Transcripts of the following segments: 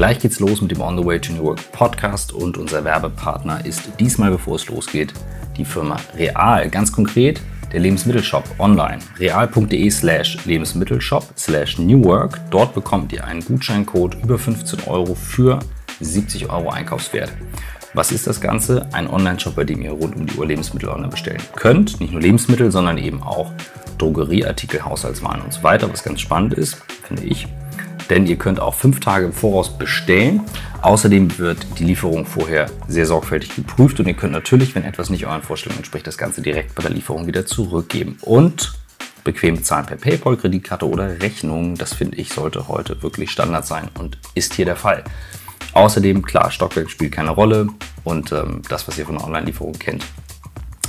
Gleich geht's los mit dem On the Way to New Work Podcast und unser Werbepartner ist diesmal, bevor es losgeht, die Firma Real. Ganz konkret der Lebensmittelshop online. real.de slash Lebensmittelshop slash New Work. Dort bekommt ihr einen Gutscheincode über 15 Euro für 70 Euro Einkaufswert. Was ist das Ganze? Ein Online-Shop, bei dem ihr rund um die Uhr Lebensmittel online bestellen könnt. Nicht nur Lebensmittel, sondern eben auch Drogerieartikel, Haushaltswaren und so weiter. Was ganz spannend ist, finde ich. Denn ihr könnt auch fünf Tage im Voraus bestellen. Außerdem wird die Lieferung vorher sehr sorgfältig geprüft und ihr könnt natürlich, wenn etwas nicht euren Vorstellungen entspricht, das Ganze direkt bei der Lieferung wieder zurückgeben. Und bequem bezahlen per PayPal, Kreditkarte oder Rechnung. Das finde ich sollte heute wirklich Standard sein und ist hier der Fall. Außerdem, klar, Stockwerk spielt keine Rolle und ähm, das, was ihr von der Online-Lieferung kennt,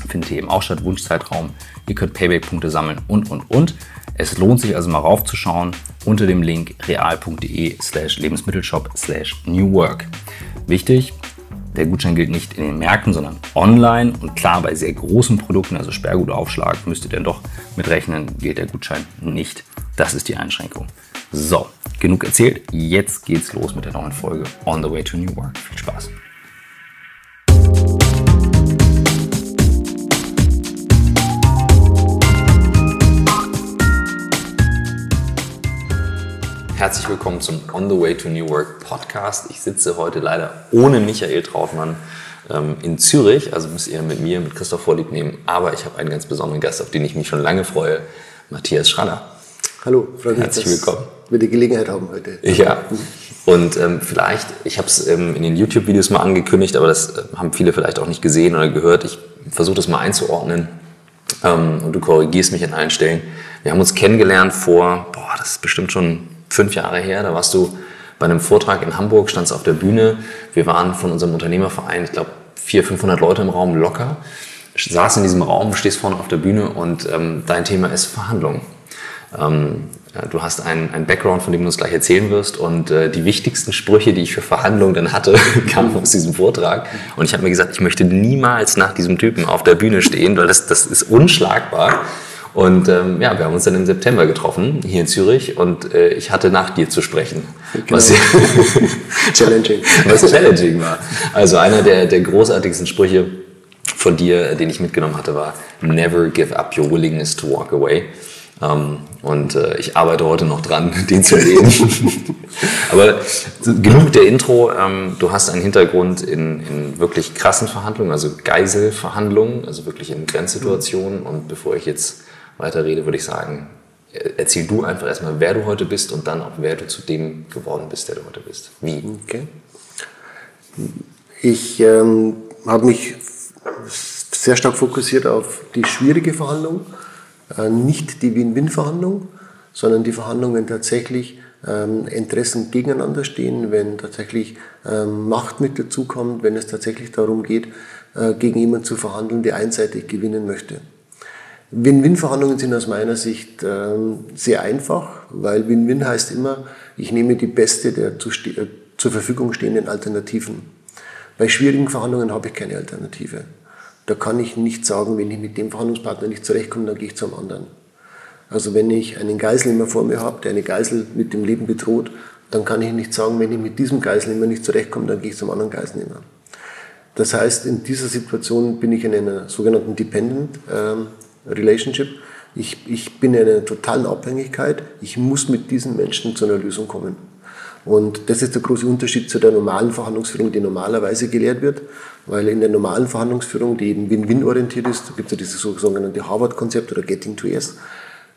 findet ihr eben auch statt, Wunschzeitraum. Ihr könnt Payback-Punkte sammeln und, und, und. Es lohnt sich also mal raufzuschauen unter dem Link real.de slash Lebensmittelshop slash New Work. Wichtig, der Gutschein gilt nicht in den Märkten, sondern online. Und klar, bei sehr großen Produkten, also Sperrgutaufschlag, müsst ihr dann doch mitrechnen, gilt der Gutschein nicht. Das ist die Einschränkung. So, genug erzählt. Jetzt geht's los mit der neuen Folge On the Way to New Work. Viel Spaß. Herzlich willkommen zum On the Way to New Work Podcast. Ich sitze heute leider ohne Michael Trautmann ähm, in Zürich, also müsst ihr mit mir, mit Christoph vorlieb nehmen. Aber ich habe einen ganz besonderen Gast, auf den ich mich schon lange freue, Matthias Schrader. Hallo, freue mich, Herzlich willkommen. wir die Gelegenheit haben heute. Ja, und ähm, vielleicht, ich habe es ähm, in den YouTube-Videos mal angekündigt, aber das äh, haben viele vielleicht auch nicht gesehen oder gehört. Ich versuche das mal einzuordnen ähm, und du korrigierst mich an allen Stellen. Wir haben uns kennengelernt vor, boah, das ist bestimmt schon fünf Jahre her. Da warst du bei einem Vortrag in Hamburg, standst auf der Bühne. Wir waren von unserem Unternehmerverein, ich glaube, 400, 500 Leute im Raum locker. Saß in diesem Raum, stehst vorne auf der Bühne und ähm, dein Thema ist Verhandlungen. Ähm, du hast einen, einen Background, von dem du uns gleich erzählen wirst. Und äh, die wichtigsten Sprüche, die ich für Verhandlungen dann hatte, kamen aus diesem Vortrag. Und ich habe mir gesagt, ich möchte niemals nach diesem Typen auf der Bühne stehen, weil das, das ist unschlagbar. Und ähm, ja, wir haben uns dann im September getroffen, hier in Zürich, und äh, ich hatte nach dir zu sprechen. Genau. Was, challenging. was challenging war. Also einer der, der großartigsten Sprüche von dir, den ich mitgenommen hatte, war Never give up your willingness to walk away. Ähm, und äh, ich arbeite heute noch dran, den zu leben. Aber genug der Intro. Ähm, du hast einen Hintergrund in, in wirklich krassen Verhandlungen, also Geiselverhandlungen, also wirklich in Grenzsituationen. Und bevor ich jetzt weiterrede, würde ich sagen, erzähl du einfach erstmal, wer du heute bist und dann auch, wer du zu dem geworden bist, der du heute bist. Wie? Okay. Ich ähm, habe mich sehr stark fokussiert auf die schwierige Verhandlung äh, nicht die Win-Win-Verhandlung, sondern die Verhandlung, wenn tatsächlich ähm, Interessen gegeneinander stehen, wenn tatsächlich ähm, Macht mit dazukommt, wenn es tatsächlich darum geht, äh, gegen jemanden zu verhandeln, der einseitig gewinnen möchte. Win-Win-Verhandlungen sind aus meiner Sicht ähm, sehr einfach, weil Win-Win heißt immer, ich nehme die beste der zu äh, zur Verfügung stehenden Alternativen. Bei schwierigen Verhandlungen habe ich keine Alternative. Da kann ich nicht sagen, wenn ich mit dem Verhandlungspartner nicht zurechtkomme, dann gehe ich zum anderen. Also wenn ich einen Geiselnehmer vor mir habe, der eine Geisel mit dem Leben bedroht, dann kann ich nicht sagen, wenn ich mit diesem Geiselnehmer nicht zurechtkomme, dann gehe ich zum anderen Geiselnehmer. Das heißt, in dieser Situation bin ich in einer sogenannten Dependent ähm, Relationship. Ich, ich bin in einer totalen Abhängigkeit. Ich muss mit diesen Menschen zu einer Lösung kommen. Und das ist der große Unterschied zu der normalen Verhandlungsführung, die normalerweise gelehrt wird, weil in der normalen Verhandlungsführung, die eben Win-Win orientiert ist, da gibt es ja dieses sogenannte Harvard-Konzept oder Getting to Yes,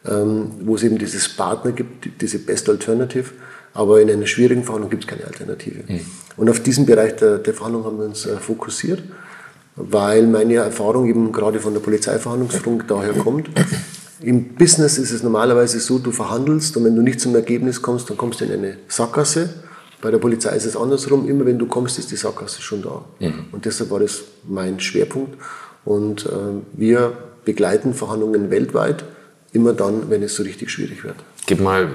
ähm, wo es eben dieses Partner gibt, diese Best Alternative, aber in einer schwierigen Verhandlung gibt es keine Alternative. Mhm. Und auf diesen Bereich der, der Verhandlung haben wir uns äh, fokussiert, weil meine Erfahrung eben gerade von der Polizeiverhandlungsführung daher kommt, im Business ist es normalerweise so, du verhandelst und wenn du nicht zum Ergebnis kommst, dann kommst du in eine Sackgasse. Bei der Polizei ist es andersrum. Immer wenn du kommst, ist die Sackgasse schon da. Mhm. Und deshalb war das mein Schwerpunkt. Und äh, wir begleiten Verhandlungen weltweit, immer dann, wenn es so richtig schwierig wird. Gib mal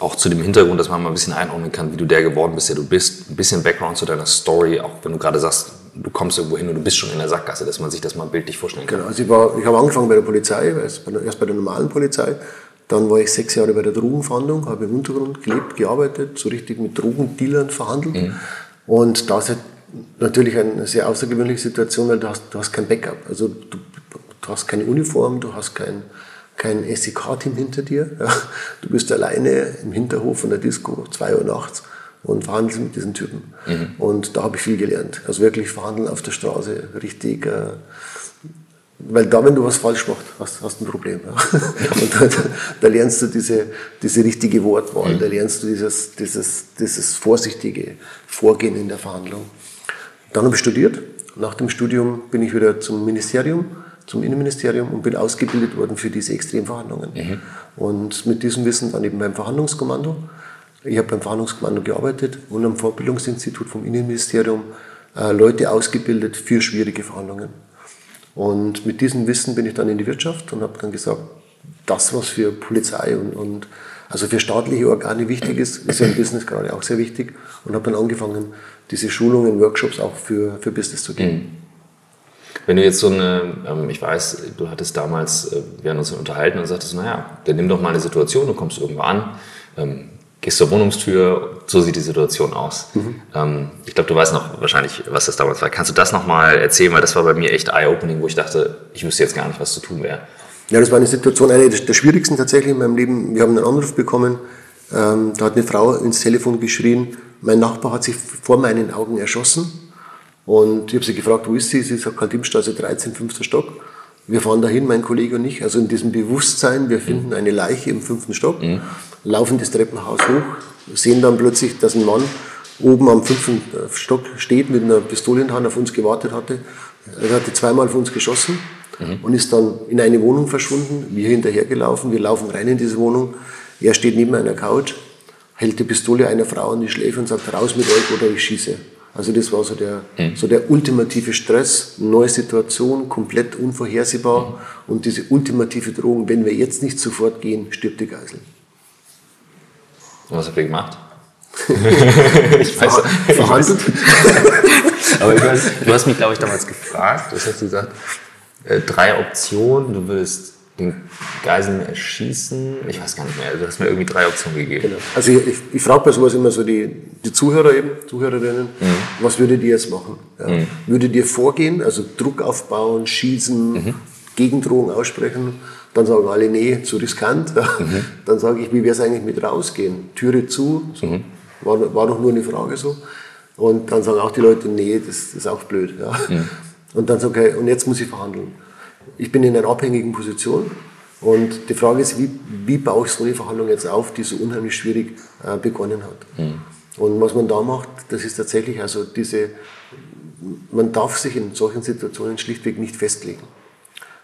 auch zu dem Hintergrund, dass man mal ein bisschen einordnen kann, wie du der geworden bist, der du bist. Ein bisschen Background zu deiner Story, auch wenn du gerade sagst, du kommst irgendwo hin und du bist schon in der Sackgasse, dass man sich das mal bildlich vorstellen kann. Genau, also ich, war, ich habe angefangen bei der Polizei, erst bei der normalen Polizei, Dann war ich sechs Jahre bei der Drogenverhandlung, habe im Untergrund gelebt, gearbeitet, so richtig mit Drogendealern verhandelt. Mhm. Und da ist natürlich eine sehr außergewöhnliche Situation, weil du hast, du hast kein Backup. Also du, du hast keine Uniform, du hast kein, kein SEK-Team hinter dir. Ja. Du bist alleine im Hinterhof von der Disco, zwei Uhr nachts und verhandelst mit diesen Typen. Mhm. Und da habe ich viel gelernt. Also wirklich verhandeln auf der Straße, richtig. Äh, weil da, wenn du was falsch machst, hast, hast du ein Problem. Ja. Und da, da, lernst du diese, diese richtige Wortwahl, mhm. da lernst du dieses, dieses, dieses vorsichtige Vorgehen in der Verhandlung. Dann habe ich studiert. Nach dem Studium bin ich wieder zum Ministerium, zum Innenministerium und bin ausgebildet worden für diese Extremverhandlungen. Mhm. Und mit diesem Wissen dann eben beim Verhandlungskommando. Ich habe beim Verhandlungskommando gearbeitet und am Vorbildungsinstitut vom Innenministerium äh, Leute ausgebildet für schwierige Verhandlungen. Und mit diesem Wissen bin ich dann in die Wirtschaft und habe dann gesagt, das, was für Polizei und, und also für staatliche Organe wichtig ist, ist ja im Business gerade auch sehr wichtig und habe dann angefangen, diese Schulungen, Workshops auch für, für Business zu geben. Mhm. Wenn du jetzt so eine, ähm, ich weiß, du hattest damals, äh, wir haben uns unterhalten und sagtest, naja, dann nimm doch mal eine Situation, du kommst irgendwo an, ähm, gehst zur Wohnungstür, so sieht die Situation aus. Mhm. Ähm, ich glaube, du weißt noch wahrscheinlich, was das damals war. Kannst du das nochmal erzählen? Weil das war bei mir echt eye-opening, wo ich dachte, ich wüsste jetzt gar nicht, was zu tun wäre. Ja, das war eine Situation, eine der schwierigsten tatsächlich in meinem Leben. Wir haben einen Anruf bekommen, ähm, da hat eine Frau ins Telefon geschrien, mein Nachbar hat sich vor meinen Augen erschossen. Und ich habe sie gefragt, wo ist sie? Sie sagt, Kaldimstraße 13, fünfter Stock. Wir fahren dahin, mein Kollege und ich, also in diesem Bewusstsein, wir finden eine Leiche im fünften Stock, mhm. Laufen das Treppenhaus hoch, sehen dann plötzlich, dass ein Mann oben am fünften Stock steht, mit einer Pistole in der Hand auf uns gewartet hatte. Er hatte zweimal auf uns geschossen mhm. und ist dann in eine Wohnung verschwunden. Wir hinterhergelaufen, wir laufen rein in diese Wohnung. Er steht neben einer Couch, hält die Pistole einer Frau an die Schläfe und sagt, raus mit euch oder ich schieße. Also das war so der, mhm. so der ultimative Stress, neue Situation, komplett unvorhersehbar mhm. und diese ultimative Drohung, wenn wir jetzt nicht sofort gehen, stirbt die Geisel. Und was habt ihr gemacht? ich weiß, Verhandelt. Aber ich weiß, du hast mich, glaube ich, damals gefragt, was hast du gesagt? Äh, drei Optionen, du würdest den Geiseln erschießen. Ich weiß gar nicht mehr. Du hast mir irgendwie drei Optionen gegeben. Genau. Also ich, ich, ich frage bei sowas immer so die, die Zuhörer eben, Zuhörerinnen, mhm. was würdet ihr jetzt machen? Ja. Mhm. Würdet ihr vorgehen, also Druck aufbauen, schießen, mhm. Gegendrohung aussprechen? Dann sagen alle, nee, zu riskant. Mhm. Dann sage ich, wie wäre es eigentlich mit rausgehen? Türe zu. Mhm. war, war doch nur eine Frage so. Und dann sagen auch die Leute, nee, das, ist auch blöd. Ja. Mhm. Und dann sage ich, okay, und jetzt muss ich verhandeln ich bin in einer abhängigen Position und die Frage ist, wie, wie baue ich so eine Verhandlung jetzt auf, die so unheimlich schwierig äh, begonnen hat. Mhm. Und was man da macht, das ist tatsächlich also diese, man darf sich in solchen Situationen schlichtweg nicht festlegen.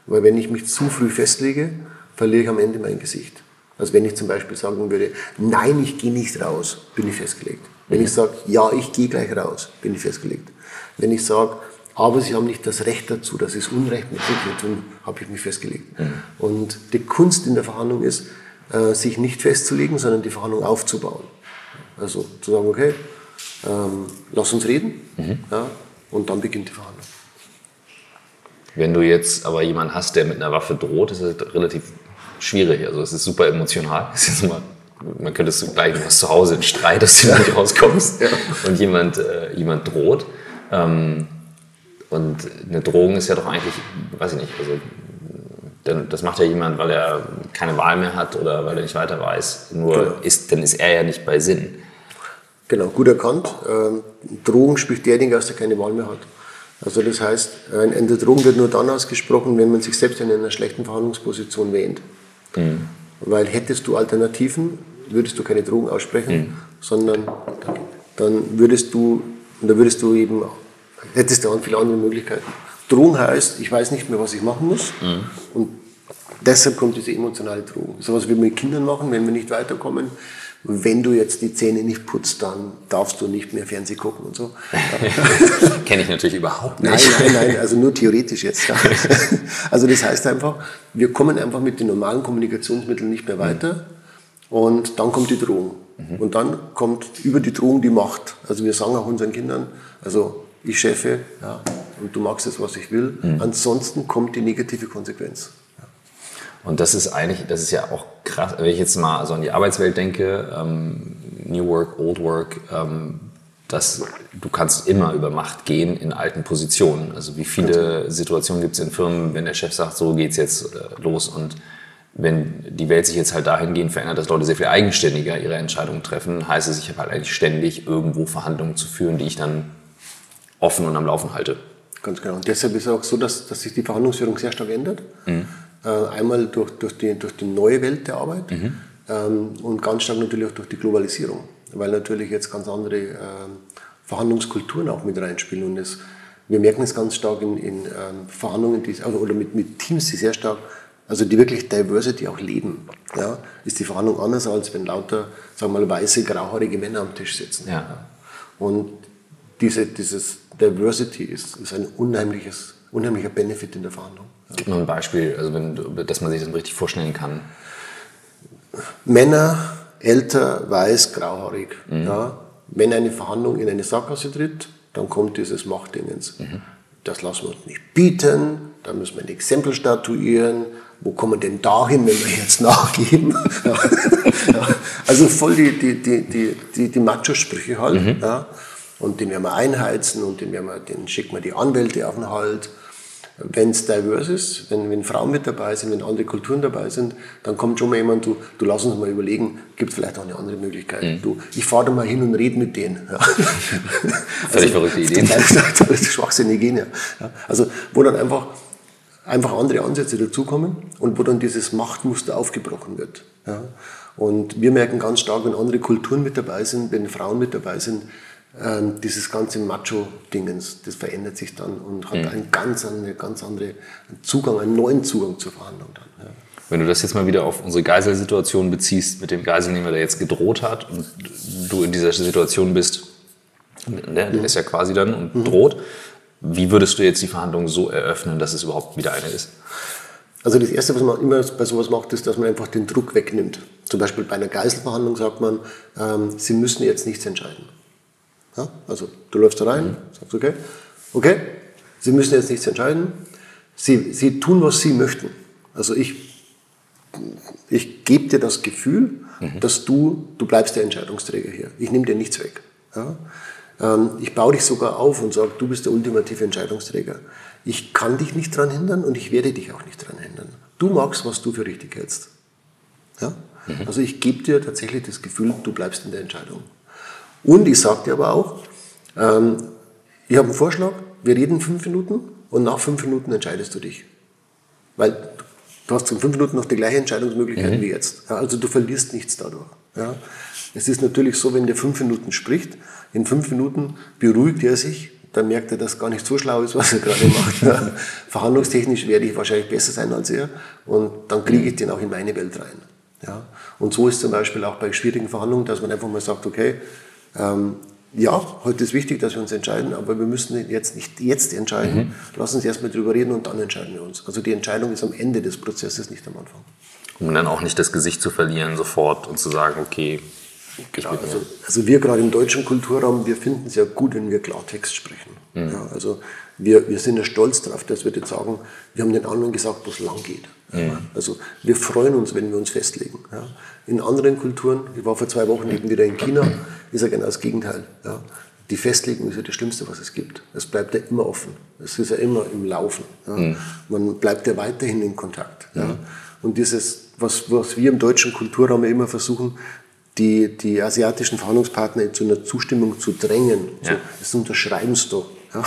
Weil wenn ich mich zu früh festlege, verliere ich am Ende mein Gesicht. Also wenn ich zum Beispiel sagen würde, nein, ich gehe nicht raus, bin ich festgelegt. Wenn ich sage, ja, ich gehe gleich raus, bin ich festgelegt. Wenn ich sage, aber sie haben nicht das Recht dazu, das ist unrechtmäßig, dazu habe ich mich festgelegt. Mhm. Und die Kunst in der Verhandlung ist, äh, sich nicht festzulegen, sondern die Verhandlung aufzubauen. Also zu sagen, okay, ähm, lass uns reden, mhm. ja, und dann beginnt die Verhandlung. Wenn du jetzt aber jemanden hast, der mit einer Waffe droht, ist das relativ schwierig. Also es ist super emotional. Ist immer, man könnte es gleich, du hast zu Hause einen Streit, dass du ja. nicht rauskommst ja. und jemand, äh, jemand droht. Ähm, und eine Drohung ist ja doch eigentlich, weiß ich nicht, also das macht ja jemand, weil er keine Wahl mehr hat oder weil er nicht weiter weiß. Nur genau. ist, dann ist er ja nicht bei Sinn. Genau, gut erkannt. Ähm, Drohung spricht derjenige aus, der keine Wahl mehr hat. Also das heißt, eine Drohung wird nur dann ausgesprochen, wenn man sich selbst in einer schlechten Verhandlungsposition wähnt. Mhm. Weil hättest du Alternativen, würdest du keine Drohung aussprechen, mhm. sondern dann würdest du, und da würdest du eben hättest du auch viele andere Möglichkeiten. Drohung heißt, ich weiß nicht mehr, was ich machen muss. Mhm. Und deshalb kommt diese emotionale Drohung. So was wir mit Kindern machen, wenn wir nicht weiterkommen. Wenn du jetzt die Zähne nicht putzt, dann darfst du nicht mehr Fernsehen gucken und so. Kenne ich natürlich überhaupt nicht. Nein, nein, nein, also nur theoretisch jetzt. Also das heißt einfach, wir kommen einfach mit den normalen Kommunikationsmitteln nicht mehr weiter. Und dann kommt die Drohung. Mhm. Und dann kommt über die Drohung die Macht. Also wir sagen auch unseren Kindern, also ich chefe ja, und du magst es, was ich will. Mhm. Ansonsten kommt die negative Konsequenz. Und das ist eigentlich, das ist ja auch krass, wenn ich jetzt mal so an die Arbeitswelt denke, ähm, New Work, Old Work, ähm, dass du kannst immer über Macht gehen in alten Positionen. Also wie viele Situationen gibt es in Firmen, wenn der Chef sagt, so geht's jetzt äh, los und wenn die Welt sich jetzt halt dahingehend verändert, dass Leute sehr viel eigenständiger ihre Entscheidungen treffen, heißt es, ich habe halt eigentlich ständig irgendwo Verhandlungen zu führen, die ich dann offen und am Laufen halte. Ganz genau. Und deshalb ist es auch so, dass, dass sich die Verhandlungsführung sehr stark ändert. Mhm. Äh, einmal durch, durch, die, durch die neue Welt der Arbeit mhm. ähm, und ganz stark natürlich auch durch die Globalisierung, weil natürlich jetzt ganz andere ähm, Verhandlungskulturen auch mit reinspielen. Und es, wir merken es ganz stark in, in ähm, Verhandlungen die, also, oder mit, mit Teams, die sehr stark, also die wirklich Diversity auch leben. Ja, ist die Verhandlung anders, als wenn lauter, sagen wir mal, weiße, grauhaarige Männer am Tisch sitzen. Ja. Und diese, dieses Diversity ist, ist ein unheimliches, unheimlicher Benefit in der Verhandlung. Gib mal ein Beispiel, also wenn, dass man sich das richtig vorstellen kann. Männer, älter, weiß, grauhaarig. Mhm. Ja. Wenn eine Verhandlung in eine Sackgasse tritt, dann kommt dieses Machtdingens. Mhm. Das lassen wir uns nicht bieten, da müssen wir ein Exempel statuieren. Wo kommen wir denn dahin, wenn wir jetzt nachgeben? ja. Also voll die, die, die, die, die, die Macho-Sprüche halt. Mhm. Ja. Und den werden wir einheizen und den, werden wir, den schicken wir die Anwälte auf den Halt wenn es divers ist, wenn, wenn Frauen mit dabei sind, wenn andere Kulturen dabei sind, dann kommt schon mal jemand, du, du lass uns mal überlegen, gibt es vielleicht auch eine andere Möglichkeit. Mhm. Du, ich fahre da mal hin und rede mit denen. Ja. Völlig also, verrückte Ideen. Das ist schwachsinnige Ideen, ja. Also, wo dann einfach, einfach andere Ansätze dazukommen und wo dann dieses Machtmuster aufgebrochen wird. Ja. Und wir merken ganz stark, wenn andere Kulturen mit dabei sind, wenn Frauen mit dabei sind, dieses ganze Macho-Dingens, das verändert sich dann und hat mhm. einen ganz, eine, ganz andere Zugang, einen neuen Zugang zur Verhandlung dann. Ja. Wenn du das jetzt mal wieder auf unsere Geiselsituation beziehst, mit dem Geiselnehmer, der jetzt gedroht hat und du in dieser Situation bist, ne, der mhm. ist ja quasi dann und mhm. droht, wie würdest du jetzt die Verhandlung so eröffnen, dass es überhaupt wieder eine ist? Also das Erste, was man immer bei sowas macht, ist, dass man einfach den Druck wegnimmt. Zum Beispiel bei einer Geiselverhandlung sagt man, ähm, Sie müssen jetzt nichts entscheiden. Ja? Also du läufst da rein, sagst okay, okay, Sie müssen jetzt nichts entscheiden. Sie, Sie tun, was Sie möchten. Also ich, ich gebe dir das Gefühl, mhm. dass du, du bleibst der Entscheidungsträger hier. Ich nehme dir nichts weg. Ja? Ähm, ich baue dich sogar auf und sage, du bist der ultimative Entscheidungsträger. Ich kann dich nicht daran hindern und ich werde dich auch nicht daran hindern. Du magst, was du für richtig hältst. Ja? Mhm. Also ich gebe dir tatsächlich das Gefühl, du bleibst in der Entscheidung. Und ich sage dir aber auch, ähm, ich habe einen Vorschlag, wir reden fünf Minuten und nach fünf Minuten entscheidest du dich. Weil du hast in fünf Minuten noch die gleiche Entscheidungsmöglichkeit mhm. wie jetzt. Ja, also du verlierst nichts dadurch. Ja. Es ist natürlich so, wenn der fünf Minuten spricht, in fünf Minuten beruhigt er sich, dann merkt er, dass gar nicht so schlau ist, was er gerade macht. Ja. Verhandlungstechnisch werde ich wahrscheinlich besser sein als er und dann kriege ich den auch in meine Welt rein. Ja. Und so ist zum Beispiel auch bei schwierigen Verhandlungen, dass man einfach mal sagt, okay, ähm, ja, heute ist wichtig, dass wir uns entscheiden, aber wir müssen jetzt nicht jetzt entscheiden. Mhm. Lass uns erstmal drüber reden und dann entscheiden wir uns. Also die Entscheidung ist am Ende des Prozesses, nicht am Anfang. Um dann auch nicht das Gesicht zu verlieren sofort und zu sagen, okay, Genau, also, also, wir gerade im deutschen Kulturraum, wir finden es ja gut, wenn wir Klartext sprechen. Mhm. Ja, also wir, wir sind ja stolz darauf, dass wir jetzt sagen, wir haben den anderen gesagt, wo es lang geht. Mhm. Also wir freuen uns, wenn wir uns festlegen. Ja. In anderen Kulturen, ich war vor zwei Wochen eben wieder in China, ist ja genau das Gegenteil. Ja. Die Festlegung ist ja das Schlimmste, was es gibt. Es bleibt ja immer offen. Es ist ja immer im Laufen. Ja. Mhm. Man bleibt ja weiterhin in Kontakt. Ja. Mhm. Und dieses, was, was wir im deutschen Kulturraum immer versuchen, die, die asiatischen Verhandlungspartner zu einer Zustimmung zu drängen. Ja. So, das unterschreiben sie doch. Ja.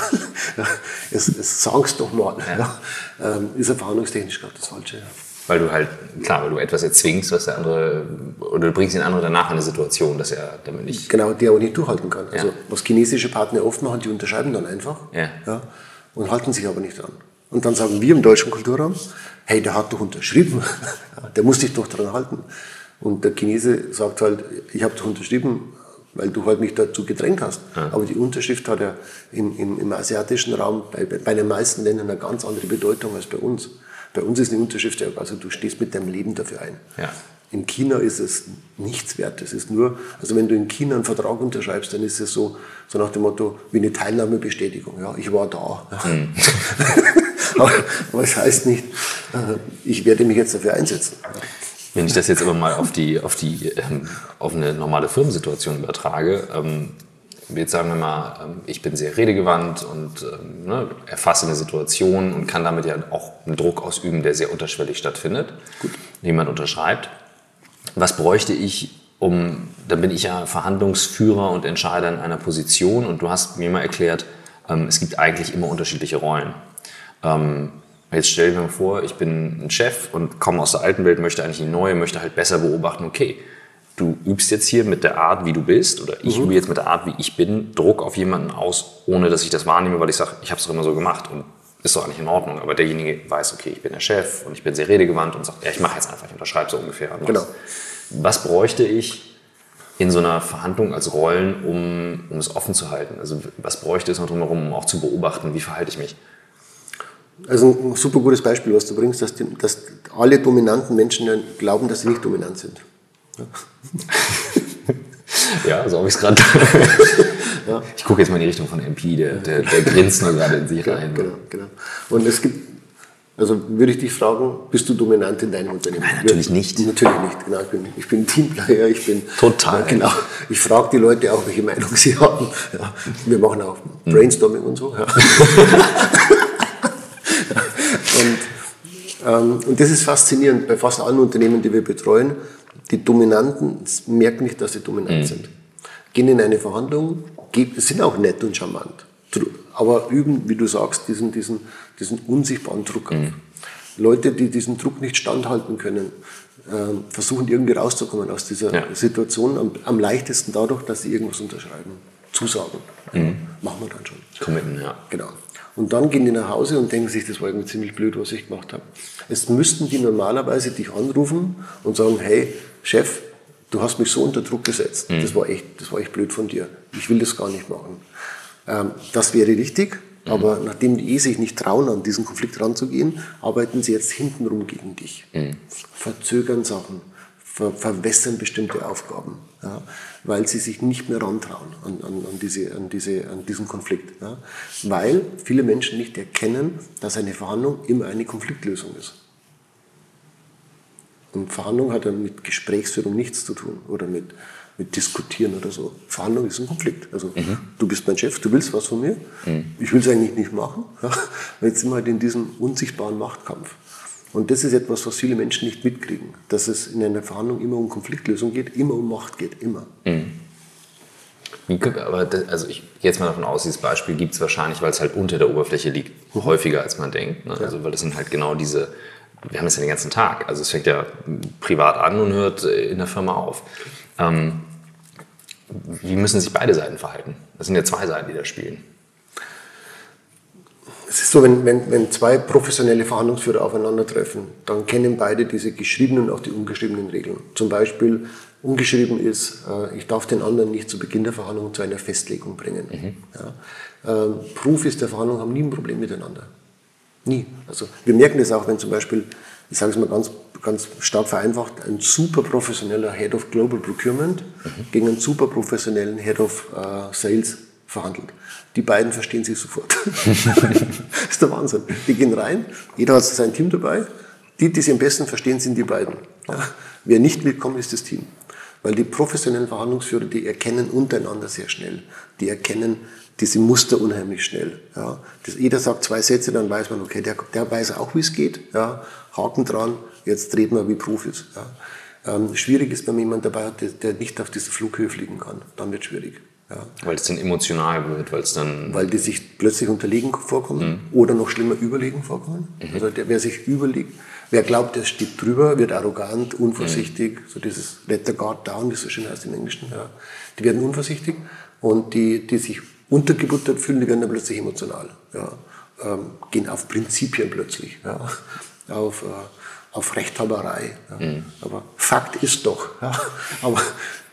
es, es sag's doch mal. Ja. Ähm, ist ja verhandlungstechnisch gerade das Falsche. Ja. Weil du halt, klar, weil du etwas erzwingst, was der andere, oder du bringst den anderen danach in eine Situation, dass er damit nicht. Genau, der auch nicht durchhalten kann. Also, was chinesische Partner oft machen, die unterschreiben dann einfach. Ja. ja. Und halten sich aber nicht dran. Und dann sagen wir im deutschen Kulturraum, hey, der hat doch unterschrieben. der muss sich doch dran halten. Und der Chinese sagt halt, ich habe doch unterschrieben, weil du halt mich dazu gedrängt hast. Ja. Aber die Unterschrift hat ja im, im, im asiatischen Raum bei, bei den meisten Ländern eine ganz andere Bedeutung als bei uns. Bei uns ist eine Unterschrift, also du stehst mit deinem Leben dafür ein. Ja. In China ist es nichts wert. Es ist nur, also wenn du in China einen Vertrag unterschreibst, dann ist es so, so nach dem Motto, wie eine Teilnahmebestätigung. Ja, ich war da. Mhm. aber, aber es heißt nicht, äh, ich werde mich jetzt dafür einsetzen. Wenn ich das jetzt aber mal auf, die, auf, die, ähm, auf eine normale Firmensituation übertrage, ähm, jetzt sagen wir mal, ähm, ich bin sehr redegewandt und ähm, ne, erfasse eine Situation und kann damit ja auch einen Druck ausüben, der sehr unterschwellig stattfindet, Gut. jemand unterschreibt. Was bräuchte ich, um, dann bin ich ja Verhandlungsführer und Entscheider in einer Position und du hast mir mal erklärt, ähm, es gibt eigentlich immer unterschiedliche Rollen. Jetzt stell dir mal vor, ich bin ein Chef und komme aus der alten Welt, möchte eigentlich die neue, möchte halt besser beobachten, okay, du übst jetzt hier mit der Art, wie du bist, oder ich mhm. übe jetzt mit der Art, wie ich bin, Druck auf jemanden aus, ohne dass ich das wahrnehme, weil ich sage, ich habe es doch immer so gemacht und ist doch eigentlich in Ordnung. Aber derjenige weiß, okay, ich bin der Chef und ich bin sehr redegewandt und sagt, ja, ich mache jetzt einfach, ich unterschreibe so ungefähr. Was. Genau. Was bräuchte ich in so einer Verhandlung als Rollen, um, um es offen zu halten? Also was bräuchte es noch drumherum, um auch zu beobachten, wie verhalte ich mich? Also ein super gutes Beispiel, was du bringst, dass, die, dass alle dominanten Menschen glauben, dass sie nicht dominant sind. Ja, so habe ich es gerade. ja. Ich gucke jetzt mal in die Richtung von MP, der, der, der grinst nur gerade in sich rein. Genau, genau. Und es gibt, also würde ich dich fragen, bist du dominant in deinem Unternehmen? Nein, natürlich nicht. Natürlich nicht, genau. Ich bin, ich bin Teamplayer, ich bin. Total. Genau. Ich frage die Leute auch, welche Meinung sie haben. Ja, wir machen auch Brainstorming und so. Ja. und, ähm, und das ist faszinierend bei fast allen Unternehmen, die wir betreuen die Dominanten merken nicht, dass sie dominant mhm. sind. Gehen in eine Verhandlung, sind auch nett und charmant, aber üben, wie du sagst, diesen, diesen, diesen unsichtbaren Druck auf. Mhm. Leute, die diesen Druck nicht standhalten können, ähm, versuchen irgendwie rauszukommen aus dieser ja. Situation am, am, leichtesten dadurch, dass sie irgendwas unterschreiben, zusagen. Mhm. Machen wir dann schon. Committen, ja. Genau. Und dann gehen die nach Hause und denken sich, das war irgendwie ziemlich blöd, was ich gemacht habe. Jetzt müssten die normalerweise dich anrufen und sagen, hey, Chef, du hast mich so unter Druck gesetzt. Mhm. Das, war echt, das war echt blöd von dir. Ich will das gar nicht machen. Ähm, das wäre richtig, mhm. aber nachdem die eh sich nicht trauen, an diesen Konflikt ranzugehen, arbeiten sie jetzt hintenrum gegen dich. Mhm. Verzögern Sachen, ver verwässern bestimmte Aufgaben, ja, weil sie sich nicht mehr rantrauen an, an, an, diese, an, diese, an diesen Konflikt. Ja, weil viele Menschen nicht erkennen, dass eine Verhandlung immer eine Konfliktlösung ist. Und Verhandlung hat ja mit Gesprächsführung nichts zu tun oder mit, mit Diskutieren oder so. Verhandlung ist ein Konflikt. Also mhm. du bist mein Chef, du willst was von mir, mhm. ich will es eigentlich nicht machen. Ja, jetzt sind wir halt in diesem unsichtbaren Machtkampf. Und das ist etwas, was viele Menschen nicht mitkriegen, dass es in einer Verhandlung immer um Konfliktlösung geht, immer um Macht geht, immer. Mhm. Aber das, also ich gehe jetzt mal davon aus, dieses Beispiel gibt es wahrscheinlich, weil es halt unter der Oberfläche liegt, mhm. häufiger als man denkt. Ne? Also weil das sind halt genau diese, wir haben es ja den ganzen Tag. Also es fängt ja privat an und hört in der Firma auf. Ähm, wie müssen sich beide Seiten verhalten? Das sind ja zwei Seiten, die da spielen. Es ist so, wenn, wenn, wenn zwei professionelle Verhandlungsführer aufeinandertreffen, dann kennen beide diese geschriebenen und auch die ungeschriebenen Regeln. Zum Beispiel, ungeschrieben ist, äh, ich darf den anderen nicht zu Beginn der Verhandlung zu einer Festlegung bringen. Mhm. Ja. Ähm, Profis der Verhandlung haben nie ein Problem miteinander. Nie. Also wir merken das auch, wenn zum Beispiel, ich sage es mal ganz, ganz stark vereinfacht, ein super professioneller Head of Global Procurement mhm. gegen einen super professionellen Head of uh, Sales verhandelt. Die beiden verstehen sich sofort. das ist der Wahnsinn. Die gehen rein, jeder hat sein Team dabei. Die, die sie am besten verstehen, sind die beiden. Ja. Wer nicht mitkommt, ist das Team. Weil die professionellen Verhandlungsführer, die erkennen untereinander sehr schnell. Die erkennen, diese Muster unheimlich schnell. Ja. Das, jeder sagt zwei Sätze, dann weiß man, okay, der, der weiß auch, wie es geht. Ja. Haken dran, jetzt reden wir wie Profis. Ja. Ähm, schwierig ist, wenn man jemanden dabei hat, der, der nicht auf diese Flughöhe fliegen kann. Dann wird es schwierig. Ja. Weil es dann emotional wird, weil es dann. Weil die sich plötzlich unterlegen vorkommen mhm. oder noch schlimmer überlegen vorkommen. Mhm. Also der, wer sich überlegt, wer glaubt, er steht drüber, wird arrogant, unvorsichtig, mhm. so dieses Let the guard down, wie es so schön heißt im Englischen. Ja. Die werden unvorsichtig und die, die sich untergebuttert fühlen, die werden dann plötzlich emotional. Ja. Ähm, gehen auf Prinzipien plötzlich, ja. auf, äh, auf Rechthaberei. Ja. Mhm. Aber Fakt ist doch, ja. aber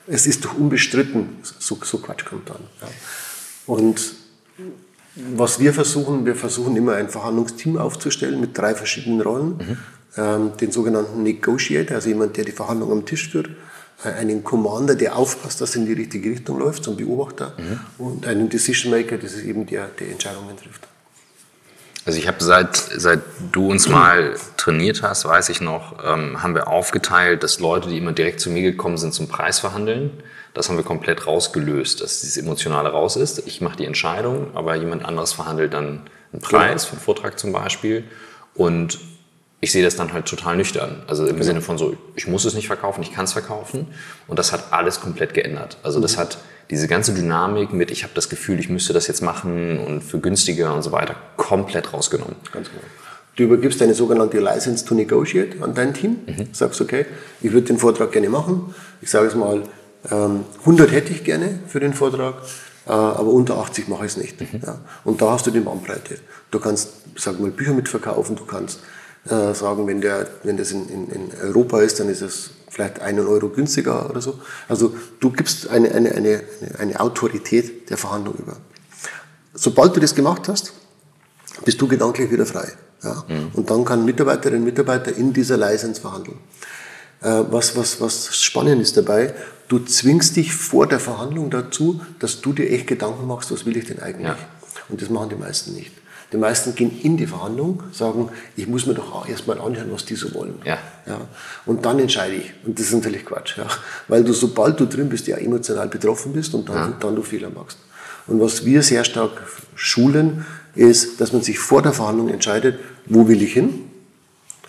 es ist doch unbestritten, so, so Quatsch kommt dann. Ja. Und was wir versuchen, wir versuchen immer ein Verhandlungsteam aufzustellen mit drei verschiedenen Rollen. Mhm. Ähm, den sogenannten Negotiator, also jemand, der die Verhandlung am Tisch führt einen Commander, der aufpasst, dass es in die richtige Richtung läuft, so ein Beobachter, mhm. und einen Decision Maker, das ist eben der, der Entscheidungen trifft. Also ich habe seit, seit du uns mal trainiert hast, weiß ich noch, ähm, haben wir aufgeteilt, dass Leute, die immer direkt zu mir gekommen sind zum Preis verhandeln, das haben wir komplett rausgelöst, dass dieses Emotionale raus ist. Ich mache die Entscheidung, aber jemand anderes verhandelt dann einen Preis, für einen Vortrag zum Beispiel. Und ich sehe das dann halt total nüchtern. Also im Sinne von so, ich muss es nicht verkaufen, ich kann es verkaufen. Und das hat alles komplett geändert. Also das hat diese ganze Dynamik mit, ich habe das Gefühl, ich müsste das jetzt machen und für günstiger und so weiter, komplett rausgenommen. Ganz genau. Du übergibst deine sogenannte License to Negotiate an dein Team, mhm. sagst, okay, ich würde den Vortrag gerne machen. Ich sage es mal, 100 ähm, hätte ich gerne für den Vortrag, äh, aber unter 80 mache ich es nicht. Mhm. Ja. Und da hast du die Bandbreite. Du kannst, sag mal, Bücher mitverkaufen, du kannst äh, sagen, wenn, der, wenn das in, in, in Europa ist, dann ist es vielleicht einen Euro günstiger oder so. Also du gibst eine, eine, eine, eine Autorität der Verhandlung über. Sobald du das gemacht hast, bist du gedanklich wieder frei. Ja? Mhm. Und dann kann Mitarbeiterinnen und Mitarbeiter in dieser License verhandeln. Äh, was, was, was spannend ist dabei, du zwingst dich vor der Verhandlung dazu, dass du dir echt Gedanken machst, was will ich denn eigentlich? Ja. Und das machen die meisten nicht. Die meisten gehen in die Verhandlung, sagen, ich muss mir doch erstmal anhören, was die so wollen. Ja. Ja. Und dann entscheide ich. Und das ist natürlich Quatsch. Ja. Weil du, sobald du drin bist, ja emotional betroffen bist und dann, ja. dann du Fehler machst. Und was wir sehr stark schulen, ist, dass man sich vor der Verhandlung entscheidet, wo will ich hin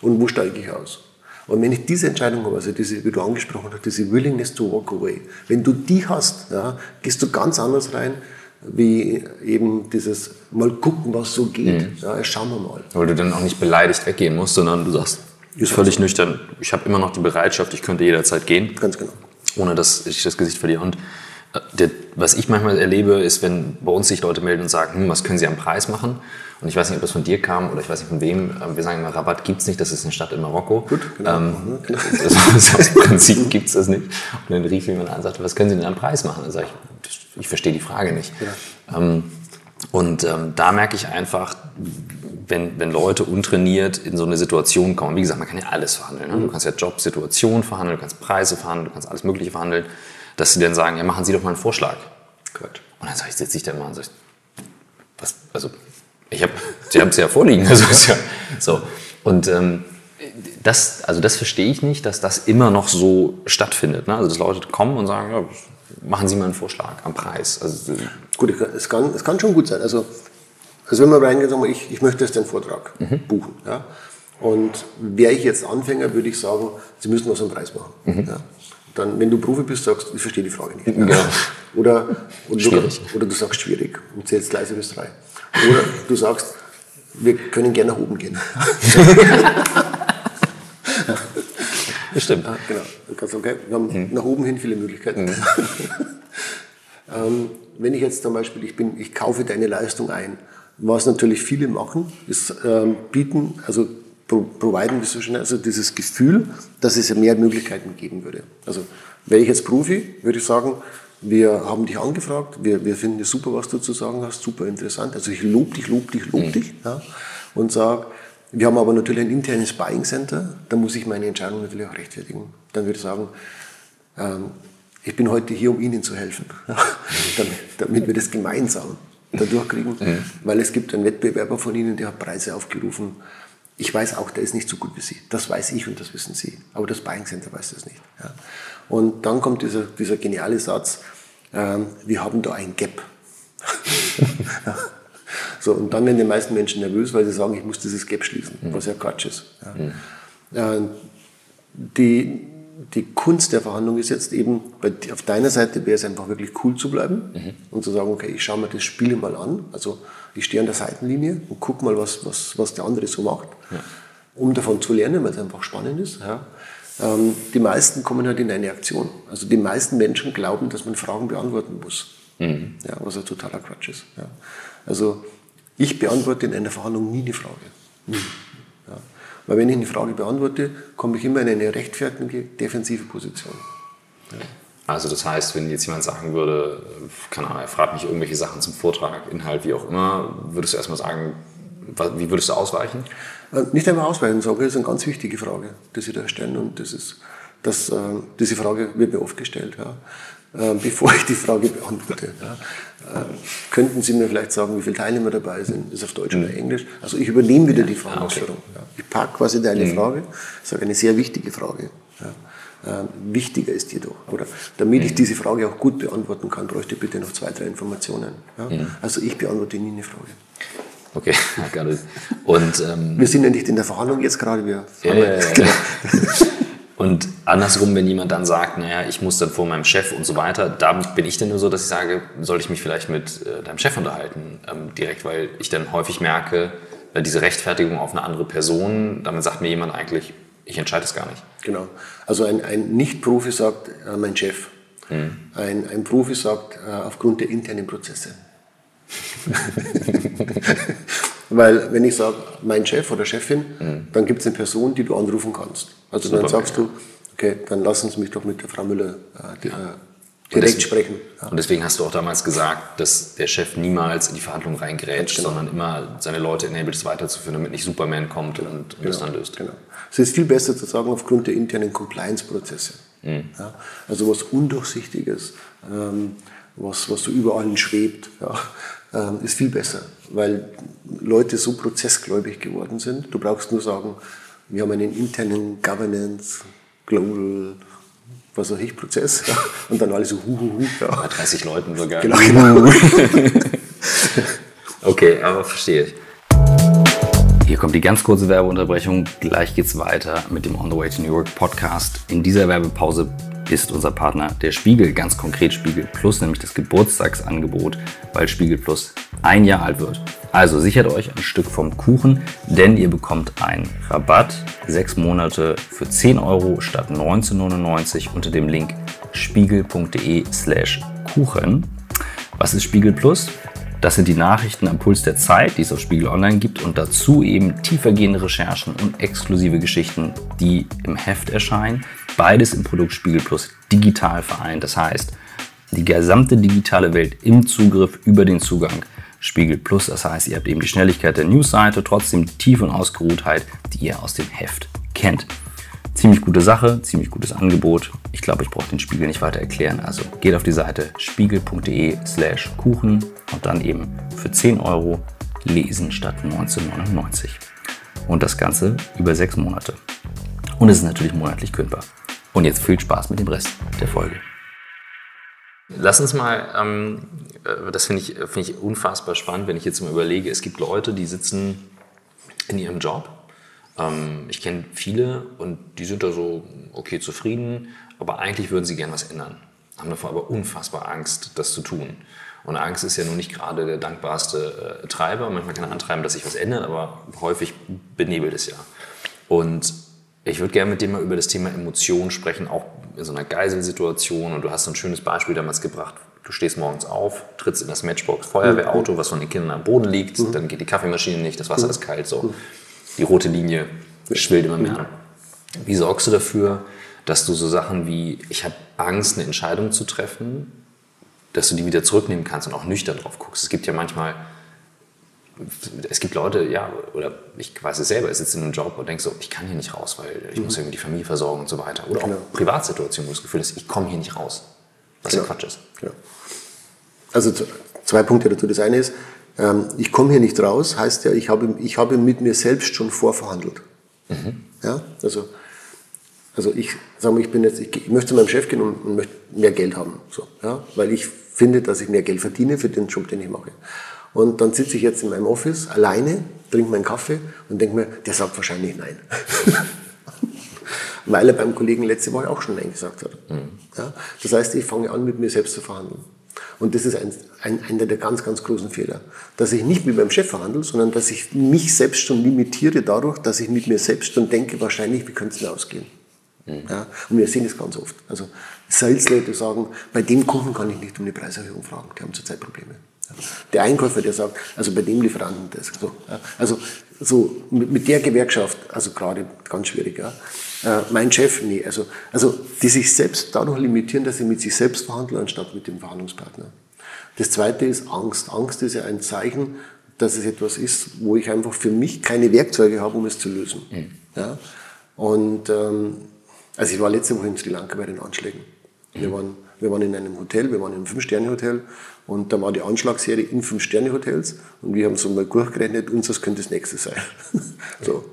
und wo steige ich aus. Und wenn ich diese Entscheidung habe, also diese, wie du angesprochen hast, diese Willingness to walk away, wenn du die hast, ja, gehst du ganz anders rein, wie eben dieses mal gucken, was so geht. Mhm. Ja, schauen wir mal. Weil du dann auch nicht beleidigt weggehen musst, sondern du sagst, ist völlig nüchtern, ich habe immer noch die Bereitschaft, ich könnte jederzeit gehen. Ganz genau. Ohne dass ich das Gesicht verliere. Und äh, der, was ich manchmal erlebe, ist, wenn bei uns sich Leute melden und sagen, hm, was können sie am Preis machen? Und ich weiß nicht, ob das von dir kam oder ich weiß nicht von wem. Wir sagen immer, Rabatt gibt es nicht, das ist eine Stadt in Marokko. Gut, genau. Ähm, das, das, aus Prinzip gibt es das nicht. Und dann rief jemand an und sagte, was können Sie denn am Preis machen? Dann sage ich, ich verstehe die Frage nicht. Ja. Ähm, und ähm, da merke ich einfach, wenn, wenn Leute untrainiert in so eine Situation kommen, wie gesagt, man kann ja alles verhandeln. Ne? Du kannst ja Jobsituationen verhandeln, du kannst Preise verhandeln, du kannst alles Mögliche verhandeln, dass sie dann sagen, ja, machen Sie doch mal einen Vorschlag. Gut. Und dann sage ich, sitze ich da mal und sage, was, also, ich habe, Sie haben es ja vorliegen. Also, ja, so. Und ähm, das, also das verstehe ich nicht, dass das immer noch so stattfindet. Ne? Also dass Leute kommen und sagen, ja, machen Sie mal einen Vorschlag am Preis. Also, gut, es kann, es kann schon gut sein. Also, also wenn man reingeht, sagen wir, ich, ich möchte jetzt den Vortrag mhm. buchen. Ja? Und wäre ich jetzt Anfänger, würde ich sagen, Sie müssen was am Preis machen. Mhm. Ja? Dann, wenn du Profi bist, sagst ich verstehe die Frage nicht. Ja. Oder, oder, du, oder du sagst schwierig und zählst leise bis drei. Oder du sagst, wir können gerne nach oben gehen. Das stimmt. Ja, genau. Ganz okay. Wir haben mhm. nach oben hin viele Möglichkeiten. Mhm. ähm, wenn ich jetzt zum Beispiel, ich, bin, ich kaufe deine Leistung ein, was natürlich viele machen, ist ähm, bieten, also pro, providen, wie so schnell, also dieses Gefühl, dass es mehr Möglichkeiten geben würde. Also wäre ich jetzt Profi, würde ich sagen, wir haben dich angefragt, wir, wir finden es super, was du zu sagen hast, super interessant. Also ich lobe dich, lobe dich, lobe mhm. dich ja, und sage, wir haben aber natürlich ein internes Buying Center, da muss ich meine Entscheidung natürlich auch rechtfertigen. Dann würde ich sagen, ähm, ich bin heute hier, um Ihnen zu helfen, damit, damit, wir das gemeinsam da durchkriegen, mhm. weil es gibt einen Wettbewerber von Ihnen, der hat Preise aufgerufen. Ich weiß auch, der ist nicht so gut wie Sie. Das weiß ich und das wissen Sie. Aber das Buying Center weiß das nicht. Ja. Und dann kommt dieser, dieser geniale Satz, ähm, wir haben da ein Gap. So, und dann werden die meisten Menschen nervös, weil sie sagen, ich muss dieses Gap schließen, mhm. was ja Quatsch ist. Ja. Mhm. Die, die Kunst der Verhandlung ist jetzt eben, auf deiner Seite wäre es einfach wirklich cool zu bleiben mhm. und zu sagen, okay, ich schaue mir das Spiel mal an. Also ich stehe an der Seitenlinie und gucke mal, was, was, was der andere so macht, ja. um davon zu lernen, weil es einfach spannend ist. Ja. Ähm, die meisten kommen halt in eine Aktion. Also die meisten Menschen glauben, dass man Fragen beantworten muss. Mhm. Ja, was ja totaler Quatsch ist. Ja. Also ich beantworte in einer Verhandlung nie eine Frage. Nie. Ja. Weil wenn ich eine Frage beantworte, komme ich immer in eine rechtfertigende defensive Position. Ja. Also das heißt, wenn jetzt jemand sagen würde, keine Ahnung, er fragt mich irgendwelche Sachen zum Vortrag, Inhalt, wie auch immer, würdest du erstmal sagen, wie würdest du ausweichen? Äh, nicht einmal ausweichen, sage ich, das ist eine ganz wichtige Frage, die Sie da stellen und das ist dass äh, diese Frage wird mir oft gestellt. Ja. Äh, bevor ich die Frage beantworte, ja, äh, könnten Sie mir vielleicht sagen, wie viele Teilnehmer dabei sind? Ist auf Deutsch oder Englisch? Also ich übernehme wieder die Verhandlungsführung. Ja. Ich parke quasi deine mhm. Frage, das ist eine sehr wichtige Frage. Ja. Äh, wichtiger ist jedoch, oder damit ich mhm. diese Frage auch gut beantworten kann, bräuchte ich bitte noch zwei, drei Informationen. Ja? Mhm. Also ich beantworte nie eine Frage. Okay, got it. Und, ähm, wir sind ja nicht in der Verhandlung jetzt gerade, wir ja, ja, ja, genau. Und andersrum, wenn jemand dann sagt, naja, ich muss dann vor meinem Chef und so weiter, da bin ich dann nur so, dass ich sage, sollte ich mich vielleicht mit äh, deinem Chef unterhalten, ähm, direkt, weil ich dann häufig merke, äh, diese Rechtfertigung auf eine andere Person, damit sagt mir jemand eigentlich, ich entscheide es gar nicht. Genau. Also ein, ein Nicht-Profi sagt, äh, mein Chef. Hm. Ein, ein Profi sagt, äh, aufgrund der internen Prozesse. Weil wenn ich sage, mein Chef oder Chefin, mhm. dann gibt es eine Person, die du anrufen kannst. Also Super, dann sagst ja. du, okay, dann lassen Sie mich doch mit der Frau Müller äh, die, ja. äh, direkt deswegen, sprechen. Ja. Und deswegen hast du auch damals gesagt, dass der Chef niemals in die Verhandlungen reingrätscht, genau. sondern immer seine Leute enabled, es weiterzuführen, damit nicht Superman kommt und, und genau. das dann löst. Genau. Es ist viel besser zu sagen, aufgrund der internen Compliance-Prozesse. Mhm. also was Undurchsichtiges, ähm, was, was so überall schwebt. Ja ist viel besser, weil Leute so prozessgläubig geworden sind. Du brauchst nur sagen, wir haben einen internen Governance, Global, was auch ich, Prozess. Ja, und dann alle so, hu, hu, hu. Ja. Bei 30 Leuten sogar. Genau, genau. okay, aber verstehe ich. Hier kommt die ganz kurze Werbeunterbrechung. Gleich geht's weiter mit dem On the Way to New York Podcast. In dieser Werbepause ist unser Partner der Spiegel, ganz konkret Spiegel Plus, nämlich das Geburtstagsangebot, weil Spiegel Plus ein Jahr alt wird. Also sichert euch ein Stück vom Kuchen, denn ihr bekommt einen Rabatt, sechs Monate für 10 Euro statt 19,99 unter dem Link spiegel.de slash Kuchen. Was ist Spiegel Plus? Das sind die Nachrichten am Puls der Zeit, die es auf Spiegel Online gibt und dazu eben tiefergehende Recherchen und exklusive Geschichten, die im Heft erscheinen. Beides im Produkt Spiegel Plus digital vereint. Das heißt, die gesamte digitale Welt im Zugriff über den Zugang Spiegel Plus. Das heißt, ihr habt eben die Schnelligkeit der Newsseite, trotzdem die Tiefe und Ausgeruhtheit, die ihr aus dem Heft kennt. Ziemlich gute Sache, ziemlich gutes Angebot. Ich glaube, ich brauche den Spiegel nicht weiter erklären. Also geht auf die Seite spiegel.de slash Kuchen und dann eben für 10 Euro lesen statt 19,99. Und das Ganze über sechs Monate. Und es ist natürlich monatlich kündbar. Und jetzt viel Spaß mit dem Rest der Folge. Lass uns mal, ähm, äh, das finde ich, find ich unfassbar spannend, wenn ich jetzt mal überlege, es gibt Leute, die sitzen in ihrem Job. Ähm, ich kenne viele und die sind da so, okay, zufrieden, aber eigentlich würden sie gerne was ändern. Haben davor aber unfassbar Angst, das zu tun. Und Angst ist ja nun nicht gerade der dankbarste äh, Treiber. Manchmal kann er antreiben, dass sich was ändert, aber häufig benebelt es ja. Und ich würde gerne mit dir mal über das Thema Emotionen sprechen, auch in so einer Geiselsituation. Und du hast so ein schönes Beispiel damals gebracht. Du stehst morgens auf, trittst in das Matchbox Feuerwehrauto, was von den Kindern am Boden liegt, mhm. dann geht die Kaffeemaschine nicht, das Wasser ist kalt, so. Die rote Linie schwillt immer mehr an. Wie sorgst du dafür, dass du so Sachen wie, ich habe Angst, eine Entscheidung zu treffen, dass du die wieder zurücknehmen kannst und auch nüchtern drauf guckst? Es gibt ja manchmal es gibt Leute, ja, oder ich weiß es selber, ich sitze in einem Job und denke so, ich kann hier nicht raus, weil ich mhm. muss irgendwie die Familie versorgen und so weiter. Oder genau. auch Privatsituationen, wo das Gefühl ist, ich komme hier nicht raus. Was genau. ja Quatsch ist. Ja. Also zwei Punkte dazu. Das eine ist, ähm, ich komme hier nicht raus, heißt ja, ich habe, ich habe mit mir selbst schon vorverhandelt. Mhm. Ja, also, also ich sage mal, ich bin jetzt, ich, ich möchte zu meinem Chef gehen und, und möchte mehr Geld haben, so, ja, weil ich finde, dass ich mehr Geld verdiene für den Job, den ich mache. Und dann sitze ich jetzt in meinem Office alleine, trinke meinen Kaffee und denke mir, der sagt wahrscheinlich nein. Weil er beim Kollegen letzte Woche auch schon Nein gesagt hat. Mhm. Ja? Das heißt, ich fange an, mit mir selbst zu verhandeln. Und das ist ein, ein, einer der ganz, ganz großen Fehler. Dass ich nicht mit meinem Chef verhandle, sondern dass ich mich selbst schon limitiere dadurch, dass ich mit mir selbst schon denke, wahrscheinlich, wie könnte es denn ausgehen? Mhm. Ja? Und wir sehen das ganz oft. Also Sales-Leute sagen, bei dem Kunden kann ich nicht um eine Preiserhöhung fragen, die haben zurzeit Probleme. Der Einkäufer, der sagt, also bei dem Lieferanten das. So, also so mit, mit, der Gewerkschaft, also gerade ganz schwierig. Ja. Äh, mein Chef, nee. Also, also die sich selbst dadurch limitieren, dass sie mit sich selbst verhandeln, anstatt mit dem Verhandlungspartner. Das zweite ist Angst. Angst ist ja ein Zeichen, dass es etwas ist, wo ich einfach für mich keine Werkzeuge habe, um es zu lösen. Mhm. Ja. Und ähm, Also ich war letzte Woche in Sri Lanka bei den Anschlägen. Wir waren, wir waren in einem Hotel, wir waren in einem Fünf-Sterne-Hotel und da war die Anschlagsserie in Fünf-Sterne-Hotels und wir haben so mal durchgerechnet, uns das könnte das nächste sein. so.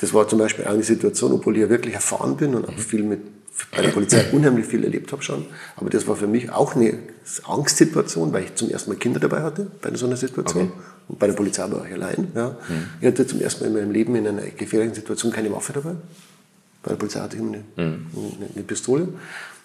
Das war zum Beispiel eine Situation, obwohl ich ja wirklich erfahren bin und auch viel mit bei der Polizei unheimlich viel erlebt habe schon. Aber das war für mich auch eine Angstsituation, weil ich zum ersten Mal Kinder dabei hatte bei so einer Situation. Okay. Und bei der Polizei war ich allein. Ja. Mhm. Ich hatte zum ersten Mal in meinem Leben in einer gefährlichen Situation keine Waffe dabei. Bei der Polizei hatte ich immer eine, mhm. eine, eine Pistole.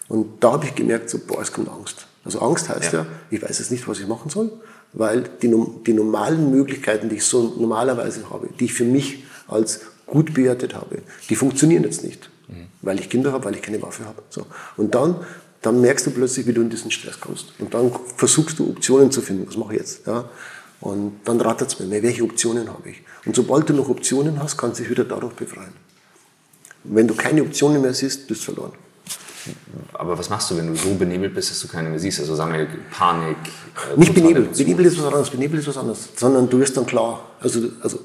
Und da habe ich gemerkt, so, boah, es kommt Angst. Also Angst heißt ja, ja ich weiß jetzt nicht, was ich machen soll, weil die, die normalen Möglichkeiten, die ich so normalerweise habe, die ich für mich als gut bewertet habe, die funktionieren jetzt nicht. Mhm. Weil ich Kinder habe, weil ich keine Waffe habe. So. Und dann, dann merkst du plötzlich, wie du in diesen Stress kommst. Und dann versuchst du Optionen zu finden. Was mache ich jetzt? Ja? Und dann rattert es mir mehr, welche Optionen habe ich. Und sobald du noch Optionen hast, kannst du dich wieder dadurch befreien. Wenn du keine Optionen mehr siehst, bist du verloren. Aber was machst du, wenn du so benebelt bist, dass du keine mehr siehst? Also sagen wir Panik. Äh, Nicht benebelt. Benebelt ist was anderes. Benebelt ist was anderes. Sondern du wirst dann klar. Also, also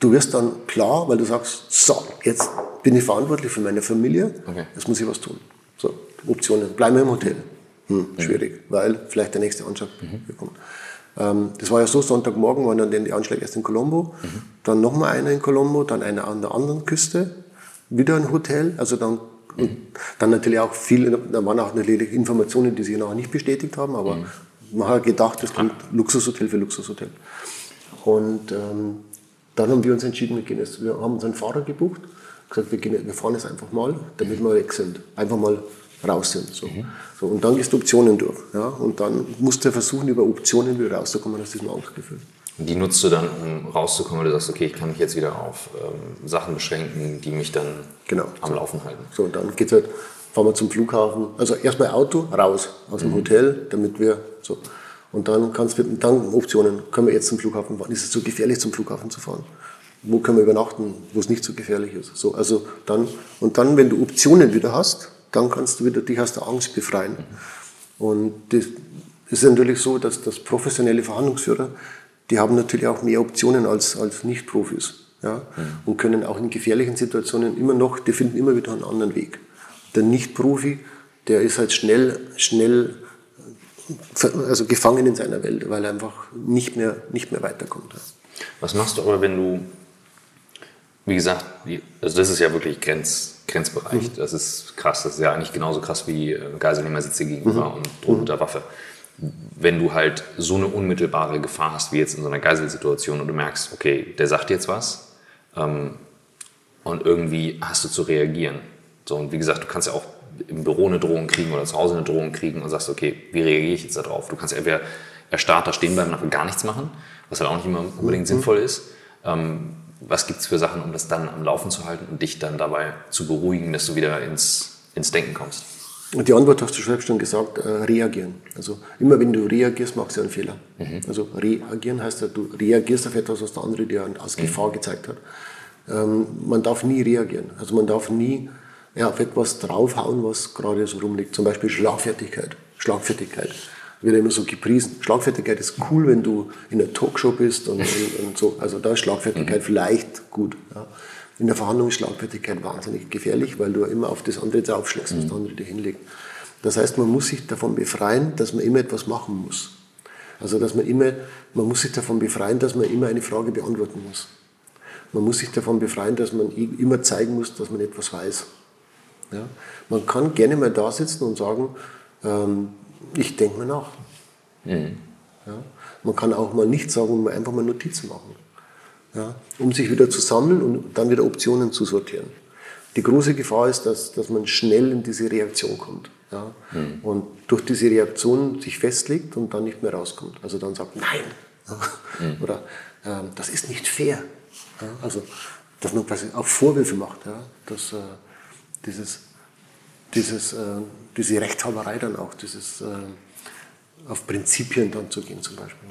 du wirst dann klar, weil du sagst, so, jetzt bin ich verantwortlich für meine Familie. Okay. Jetzt muss ich was tun. So, Optionen. Bleiben wir im Hotel. Hm, mhm. schwierig, weil vielleicht der nächste Anschlag mhm. kommt. Ähm, das war ja so, Sonntagmorgen waren dann die Anschläge erst in Colombo, mhm. dann nochmal einer in Colombo, dann einer an der anderen Küste, wieder ein Hotel, also dann und dann natürlich auch viel, da waren auch natürlich Informationen, die sich noch nicht bestätigt haben, aber mhm. man hat gedacht, das kommt Luxushotel für Luxushotel. Und ähm, dann haben wir uns entschieden, wir, gehen jetzt, wir haben uns einen Fahrer gebucht, gesagt, wir, gehen, wir fahren jetzt einfach mal, damit wir weg sind, einfach mal raus sind. So. Mhm. So, und dann gehst du Optionen durch. Ja? Und dann musst du versuchen, über Optionen wieder rauszukommen aus diesem Angstgefühl. Die nutzt du dann, um rauszukommen, weil du sagst, okay, ich kann mich jetzt wieder auf ähm, Sachen beschränken, die mich dann genau. am Laufen halten. So, und dann geht's halt, fahren wir zum Flughafen. Also erstmal Auto, raus aus dem mhm. Hotel, damit wir so. Und dann kannst du dann Optionen, können wir jetzt zum Flughafen fahren? Ist es zu gefährlich, zum Flughafen zu fahren? Wo können wir übernachten, wo es nicht so gefährlich ist? So, also dann, und dann, wenn du Optionen wieder hast, dann kannst du wieder dich aus der Angst befreien. Mhm. Und das ist natürlich so, dass das professionelle Verhandlungsführer die haben natürlich auch mehr Optionen als, als Nicht-Profis. Ja? Mhm. Und können auch in gefährlichen Situationen immer noch, die finden immer wieder einen anderen Weg. Der Nicht-Profi, der ist halt schnell, schnell also gefangen in seiner Welt, weil er einfach nicht mehr, nicht mehr weiterkommt. Was machst du aber, wenn du, wie gesagt, also das ist ja wirklich Grenz, Grenzbereich, mhm. das ist krass, das ist ja eigentlich genauso krass wie äh, Geiselnehmer sitzt gegenüber mhm. und droht unter Waffe wenn du halt so eine unmittelbare Gefahr hast, wie jetzt in so einer Geiselsituation und du merkst, okay, der sagt jetzt was ähm, und irgendwie hast du zu reagieren. So, und wie gesagt, du kannst ja auch im Büro eine Drohung kriegen oder zu Hause eine Drohung kriegen und sagst, okay, wie reagiere ich jetzt darauf? Du kannst entweder erstarrt da stehen bleiben und gar nichts machen, was halt auch nicht immer unbedingt mhm. sinnvoll ist. Ähm, was gibt es für Sachen, um das dann am Laufen zu halten und dich dann dabei zu beruhigen, dass du wieder ins, ins Denken kommst? Und die Antwort hast du selbst schon gesagt, äh, reagieren. Also immer wenn du reagierst, machst du einen Fehler. Mhm. Also reagieren heißt ja, du reagierst auf etwas, was der andere dir als mhm. Gefahr gezeigt hat. Ähm, man darf nie reagieren. Also man darf nie ja, auf etwas draufhauen, was gerade so rumliegt. Zum Beispiel Schlagfertigkeit. Schlagfertigkeit wird immer so gepriesen. Schlagfertigkeit ist cool, wenn du in einer Talkshow bist und, und, und so. Also da ist Schlagfertigkeit mhm. vielleicht gut. Ja. In der Verhandlung ist Schlagfertigkeit wahnsinnig gefährlich, weil du immer auf das andere draufschlägst, was mhm. der andere dir hinlegt. Das heißt, man muss sich davon befreien, dass man immer etwas machen muss. Also, dass man immer, man muss sich davon befreien, dass man immer eine Frage beantworten muss. Man muss sich davon befreien, dass man immer zeigen muss, dass man etwas weiß. Ja? Man kann gerne mal da sitzen und sagen, ähm, ich denke mal nach. Mhm. Ja? Man kann auch mal nichts sagen einfach mal Notizen machen ja, um sich wieder zu sammeln und dann wieder Optionen zu sortieren. Die große Gefahr ist, dass, dass man schnell in diese Reaktion kommt. Ja, mhm. Und durch diese Reaktion sich festlegt und dann nicht mehr rauskommt. Also dann sagt, nein. Mhm. Oder äh, das ist nicht fair. Ja, also, dass man quasi auch Vorwürfe macht. Ja, dass äh, dieses, dieses, äh, diese Rechthaberei dann auch, dieses äh, auf Prinzipien dann zu gehen zum Beispiel.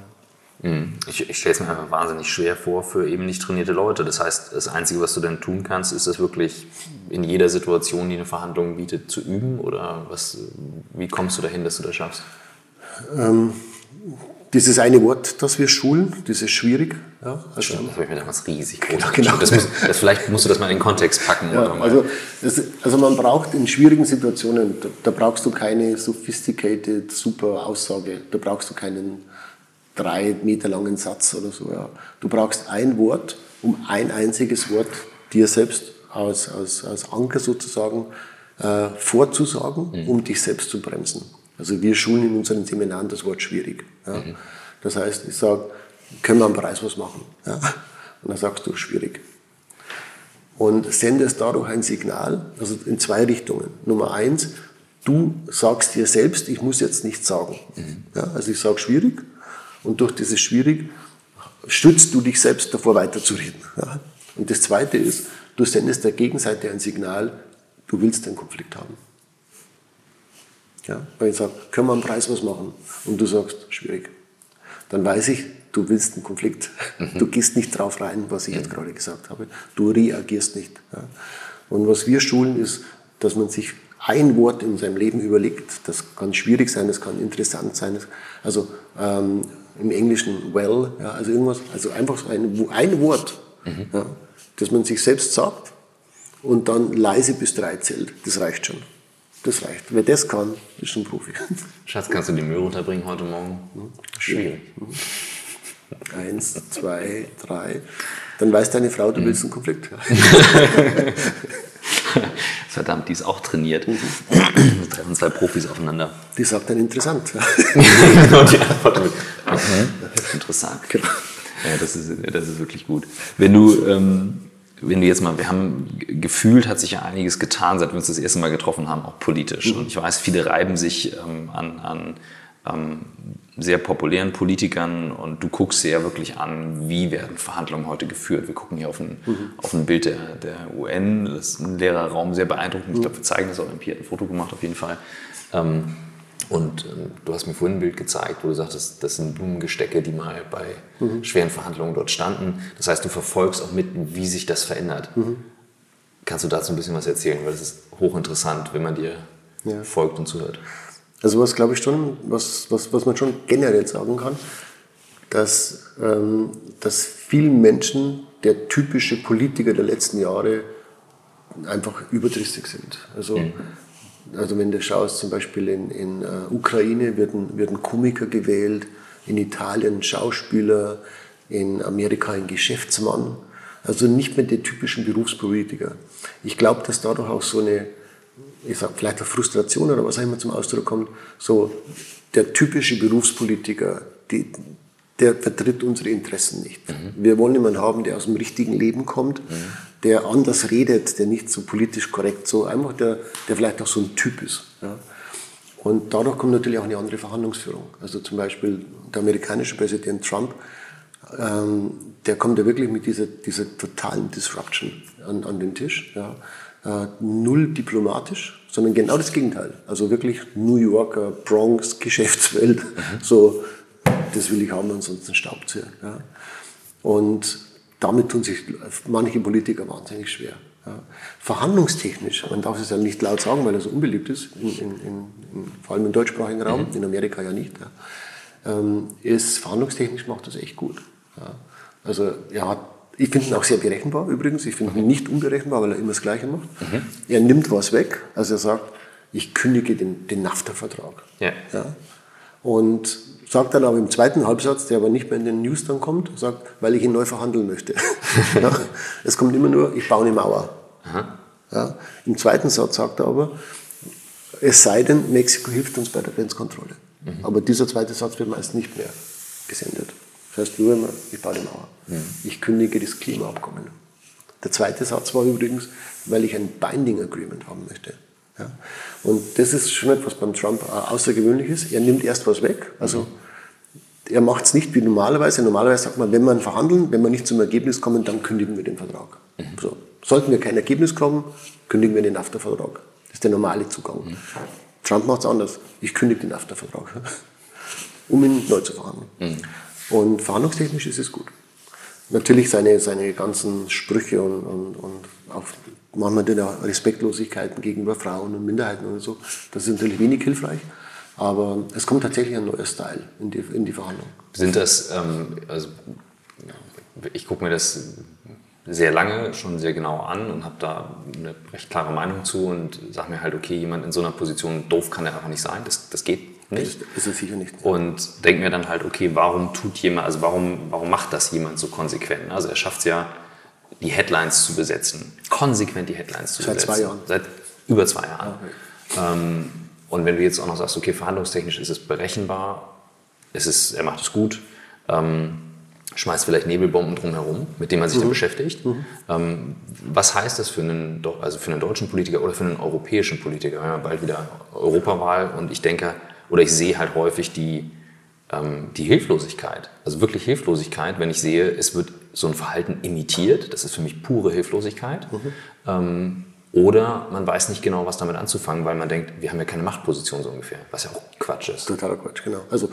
Mhm. Ich, ich stelle es mir einfach wahnsinnig schwer vor für eben nicht trainierte Leute. Das heißt, das Einzige, was du dann tun kannst, ist das wirklich in jeder Situation, die eine Verhandlung bietet, zu üben? Oder was, wie kommst du dahin, dass du das schaffst? Ähm, dieses eine Wort, das wir schulen, das ist schwierig. Ja, also, Stimmt, das habe ich mir damals riesig groß genau, genau. Das muss, das vielleicht musst du das mal in den Kontext packen. Ja, also, das, also man braucht in schwierigen Situationen, da, da, brauchst du keine sophisticated, super Aussage, da brauchst du keinen drei Meter langen Satz oder so. Ja. Du brauchst ein Wort, um ein einziges Wort dir selbst als, als, als Anker sozusagen äh, vorzusagen, mhm. um dich selbst zu bremsen. Also wir schulen in unseren Seminaren das Wort schwierig. Ja. Mhm. Das heißt, ich sage, können wir am Preis was machen? Ja. Und dann sagst du, schwierig. Und sendest dadurch ein Signal, also in zwei Richtungen. Nummer eins, du sagst dir selbst, ich muss jetzt nichts sagen. Mhm. Ja, also ich sage schwierig und durch dieses schwierig stützt du dich selbst davor weiterzureden. Ja. Und das zweite ist, du sendest der Gegenseite ein Signal, du willst den Konflikt haben. Ja, weil ich sage, können wir am Preis was machen? Und du sagst, schwierig. Dann weiß ich, du willst einen Konflikt. Mhm. Du gehst nicht drauf rein, was ich mhm. jetzt gerade gesagt habe. Du reagierst nicht. Ja. Und was wir schulen ist, dass man sich ein Wort in seinem Leben überlegt. Das kann schwierig sein, das kann interessant sein. Also ähm, im Englischen well, ja, also irgendwas, also einfach so ein, ein Wort, mhm. ja, das man sich selbst sagt und dann leise bis drei zählt. Das reicht schon. Das reicht. Wer das kann, ist schon Profi. Schatz, kannst du die Müll runterbringen heute Morgen? Schwierig. Eins, zwei, drei. Dann weiß deine Frau, du mhm. willst einen Konflikt. Verdammt, die ist auch trainiert. Mhm. Da treffen zwei Profis aufeinander. Die sagt dann interessant. Und die Antwort mit. Interessant. Genau. Ja, das ist, das ist wirklich gut. Wenn du ähm, wenn du jetzt mal, wir haben gefühlt, hat sich ja einiges getan, seit wir uns das erste Mal getroffen haben, auch politisch. Mhm. Und ich weiß, viele reiben sich ähm, an, an ähm, sehr populären Politikern und du guckst dir ja wirklich an, wie werden Verhandlungen heute geführt. Wir gucken hier auf ein, mhm. auf ein Bild der, der UN, das ist ein leerer Raum, sehr beeindruckend. Ich mhm. glaube, wir zeigen das auch im Pier, ein Foto gemacht auf jeden Fall. Ähm, und ähm, du hast mir vorhin ein Bild gezeigt, wo du sagtest, das sind Blumengestecke, die mal bei mhm. schweren Verhandlungen dort standen. Das heißt, du verfolgst auch mit, wie sich das verändert. Mhm. Kannst du dazu ein bisschen was erzählen? Weil das ist hochinteressant, wenn man dir ja. folgt und zuhört. Also was glaube ich schon, was, was, was man schon generell sagen kann, dass, ähm, dass vielen Menschen der typische Politiker der letzten Jahre einfach überdrüssig sind. Also mhm also wenn du schaust, zum Beispiel in, in uh, Ukraine werden, werden Komiker gewählt, in Italien Schauspieler, in Amerika ein Geschäftsmann. Also nicht mehr die typischen Berufspolitiker. Ich glaube, dass dadurch auch so eine, ich sag vielleicht eine Frustration oder was auch immer zum Ausdruck kommt, so der typische Berufspolitiker, die, der vertritt unsere Interessen nicht. Mhm. Wir wollen jemanden haben, der aus dem richtigen Leben kommt, mhm. Der anders redet, der nicht so politisch korrekt, so einfach der, der vielleicht auch so ein Typ ist. Ja. Und dadurch kommt natürlich auch eine andere Verhandlungsführung. Also zum Beispiel der amerikanische Präsident Trump, ähm, der kommt ja wirklich mit dieser, dieser totalen Disruption an, an den Tisch. Ja. Äh, null diplomatisch, sondern genau das Gegenteil. Also wirklich New Yorker, Bronx, Geschäftswelt, mhm. so das will ich haben, ansonsten staubt sie. Ja. Und damit tun sich manche Politiker wahnsinnig schwer. Ja. Verhandlungstechnisch, man darf es ja nicht laut sagen, weil so unbeliebt ist, in, in, in, vor allem im deutschsprachigen Raum, mhm. in Amerika ja nicht, ja. Ähm, ist verhandlungstechnisch macht das echt gut. Ja. Also er hat, ich finde ihn auch sehr berechenbar übrigens, ich finde ihn nicht unberechenbar, weil er immer das Gleiche macht. Mhm. Er nimmt was weg, also er sagt, ich kündige den, den NAFTA-Vertrag. Ja. Und sagt dann aber im zweiten Halbsatz, der aber nicht mehr in den News dann kommt, sagt, weil ich ihn neu verhandeln möchte. ja, es kommt immer nur, ich baue eine Mauer. Ja, Im zweiten Satz sagt er aber, es sei denn, Mexiko hilft uns bei der Grenzkontrolle. Mhm. Aber dieser zweite Satz wird meist nicht mehr gesendet. Das heißt nur immer, ich baue eine Mauer. Mhm. Ich kündige das Klimaabkommen. Der zweite Satz war übrigens, weil ich ein Binding Agreement haben möchte. Ja. Und das ist schon etwas beim Trump Außergewöhnliches. Er nimmt erst was weg. Also er macht es nicht wie normalerweise. Normalerweise sagt man, wenn wir verhandeln, wenn wir nicht zum Ergebnis kommen, dann kündigen wir den Vertrag. Mhm. So. Sollten wir kein Ergebnis kommen, kündigen wir den NAFTA-Vertrag. Das ist der normale Zugang. Mhm. Trump macht es anders. Ich kündige den NAFTA-Vertrag, um ihn neu zu verhandeln. Mhm. Und verhandlungstechnisch ist es gut. Natürlich seine, seine ganzen Sprüche und, und, und auch manchmal die Respektlosigkeiten gegenüber Frauen und Minderheiten und so, das ist natürlich wenig hilfreich. Aber es kommt tatsächlich ein neuer Style in die, in die Verhandlung. Sind das, ähm, also ich gucke mir das sehr lange schon sehr genau an und habe da eine recht klare Meinung zu und sage mir halt, okay, jemand in so einer Position, doof kann er einfach nicht sein, das, das geht nicht. Das ist es sicher nicht. Und denke mir dann halt, okay, warum tut jemand, also warum, warum macht das jemand so konsequent? Also er schafft es ja, die Headlines zu besetzen, konsequent die Headlines zu Seit besetzen. Seit zwei Jahren. Seit über zwei Jahren. Okay. Ähm, und wenn du jetzt auch noch sagst, okay, verhandlungstechnisch ist es berechenbar, es ist, er macht es gut, ähm, schmeißt vielleicht Nebelbomben drumherum, mit denen man sich mhm. dann beschäftigt. Mhm. Ähm, was heißt das für einen, also für einen deutschen Politiker oder für einen europäischen Politiker? Wir haben ja bald wieder Europawahl und ich denke, oder ich sehe halt häufig die, ähm, die Hilflosigkeit, also wirklich Hilflosigkeit, wenn ich sehe, es wird so ein Verhalten imitiert, das ist für mich pure Hilflosigkeit. Mhm. Ähm, oder man weiß nicht genau, was damit anzufangen, weil man denkt, wir haben ja keine Machtposition so ungefähr, was ja auch Quatsch ist. Totaler Quatsch, genau. Also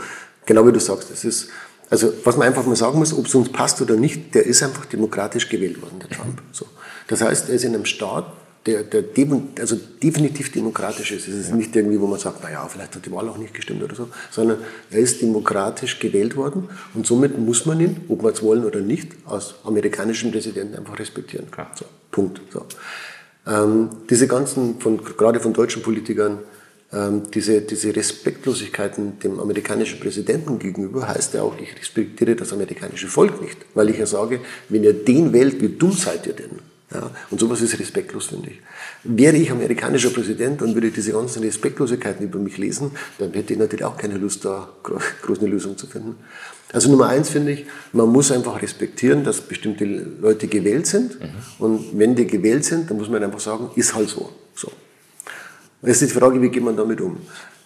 genau wie du sagst, es ist, also was man einfach mal sagen muss, ob es uns passt oder nicht, der ist einfach demokratisch gewählt worden, der Trump. So. Das heißt, er ist in einem Staat, der, der also definitiv demokratisch ist. Es ist nicht irgendwie, wo man sagt, naja, vielleicht hat die Wahl auch nicht gestimmt oder so, sondern er ist demokratisch gewählt worden und somit muss man ihn, ob wir es wollen oder nicht, als amerikanischen Präsidenten einfach respektieren. Klar. So, Punkt. So. Ähm, diese ganzen, von, gerade von deutschen Politikern, ähm, diese, diese Respektlosigkeiten dem amerikanischen Präsidenten gegenüber heißt ja auch, ich respektiere das amerikanische Volk nicht, weil ich ja sage, wenn ihr den wählt, wie dumm seid ihr denn? Ja, und sowas ist respektlos, finde ich. Wäre ich amerikanischer Präsident und würde diese ganzen Respektlosigkeiten über mich lesen, dann hätte ich natürlich auch keine Lust, da groß eine Lösung zu finden. Also Nummer eins finde ich, man muss einfach respektieren, dass bestimmte Leute gewählt sind. Mhm. Und wenn die gewählt sind, dann muss man einfach sagen, ist halt so. so. Jetzt ist die Frage, wie geht man damit um?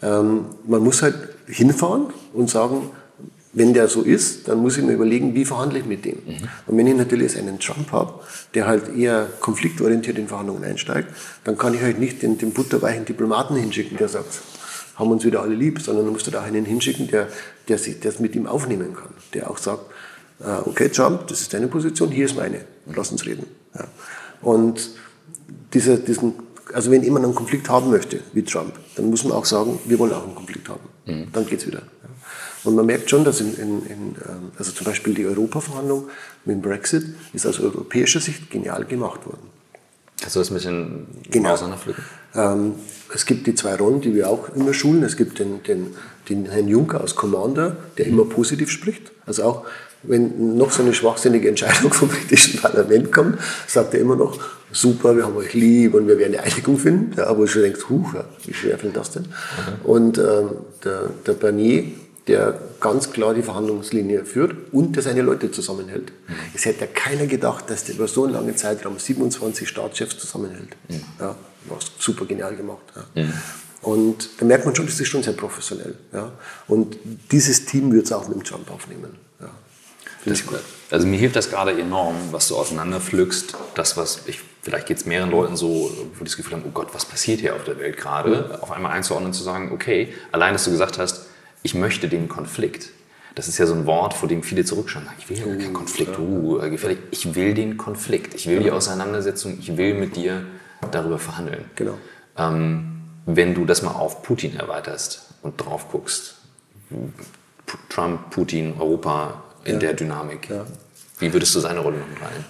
Ähm, man muss halt hinfahren und sagen, wenn der so ist, dann muss ich mir überlegen, wie verhandle ich mit dem. Mhm. Und wenn ich natürlich einen Trump habe, der halt eher konfliktorientiert in Verhandlungen einsteigt, dann kann ich halt nicht den, den butterweichen Diplomaten hinschicken, der sagt, haben uns wieder alle lieb, sondern du musst da auch einen hinschicken, der, der sich das mit ihm aufnehmen kann, der auch sagt, äh, okay Trump, das ist deine Position, hier ist meine, lass uns reden. Ja. Und dieser, diesen, also wenn jemand einen Konflikt haben möchte, wie Trump, dann muss man auch sagen, wir wollen auch einen Konflikt haben. Mhm. Dann geht's wieder. Ja. Und man merkt schon, dass in, in, in, ähm, also zum Beispiel die Europaverhandlung mit dem Brexit ist aus europäischer Sicht genial gemacht worden. Du das ein bisschen genau. auseinanderpflücken? Ähm, es gibt die zwei Rollen, die wir auch immer schulen. Es gibt den, den, den Herrn Juncker als Commander, der immer positiv spricht. Also auch wenn noch so eine schwachsinnige Entscheidung vom britischen Parlament kommt, sagt er immer noch, super, wir haben euch lieb und wir werden eine Einigung finden. Ja, aber schon denkt, huch, wie schwer fällt das denn? Mhm. Und ähm, der, der Barnier der ganz klar die Verhandlungslinie führt und der seine Leute zusammenhält. Mhm. Es hätte ja keiner gedacht, dass der über so einen langen Zeitraum 27 Staatschefs zusammenhält. Mhm. Ja, was super genial gemacht. Ja. Mhm. Und da merkt man schon, das ist schon sehr professionell. Ja. Und dieses Team wird es auch mit dem Trump aufnehmen. Ja. Das, also mir hilft das gerade enorm, was du auseinanderpflückst. Das, was ich, vielleicht geht es mehreren Leuten so, wo die das Gefühl haben, oh Gott, was passiert hier auf der Welt gerade? Auf einmal einzuordnen, zu sagen, okay, allein, dass du gesagt hast, ich möchte den Konflikt. Das ist ja so ein Wort, vor dem viele zurückschauen. Ich will ja keinen uh, Konflikt, uh, gefährlich. Ich will den Konflikt, ich will die Auseinandersetzung, ich will mit dir darüber verhandeln. Genau. Ähm, wenn du das mal auf Putin erweiterst und drauf guckst, Trump, Putin, Europa in ja. der Dynamik, ja. wie würdest du seine Rolle noch rein?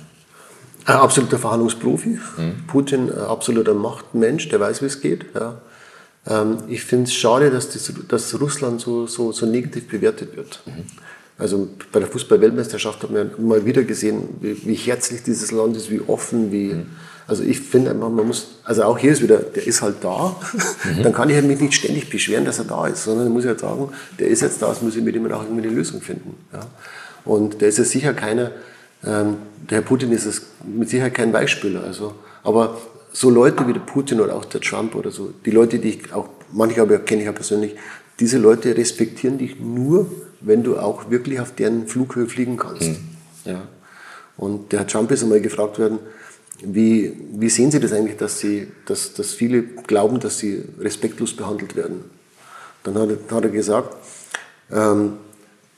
Ein absoluter Verhandlungsprofi. Mhm. Putin, absoluter Machtmensch, der weiß, wie es geht. Ja. Ähm, ich finde es schade, dass, das, dass Russland so, so, so negativ bewertet wird. Mhm. Also bei der Fußball-Weltmeisterschaft hat man mal wieder gesehen, wie, wie, herzlich dieses Land ist, wie offen, wie. Mhm. Also ich finde einfach, man muss, also auch hier ist wieder, der ist halt da, mhm. dann kann ich halt mich nicht ständig beschweren, dass er da ist, sondern ich muss halt sagen, der ist jetzt da, jetzt muss ich mit ihm auch irgendwie eine Lösung finden. Ja? Und der ist ja sicher keiner, ähm, der Herr Putin ist es mit Sicherheit kein Beispieler. Also, aber so Leute wie der Putin oder auch der Trump oder so, die Leute, die ich auch, manche aber kenne ich ja persönlich, diese Leute respektieren dich nur, wenn du auch wirklich auf deren Flughöhe fliegen kannst. Mhm. Ja. Und der Herr Trump ist einmal gefragt worden, wie, wie sehen Sie das eigentlich, dass, Sie, dass, dass viele glauben, dass sie respektlos behandelt werden? Dann hat er, hat er gesagt, ähm,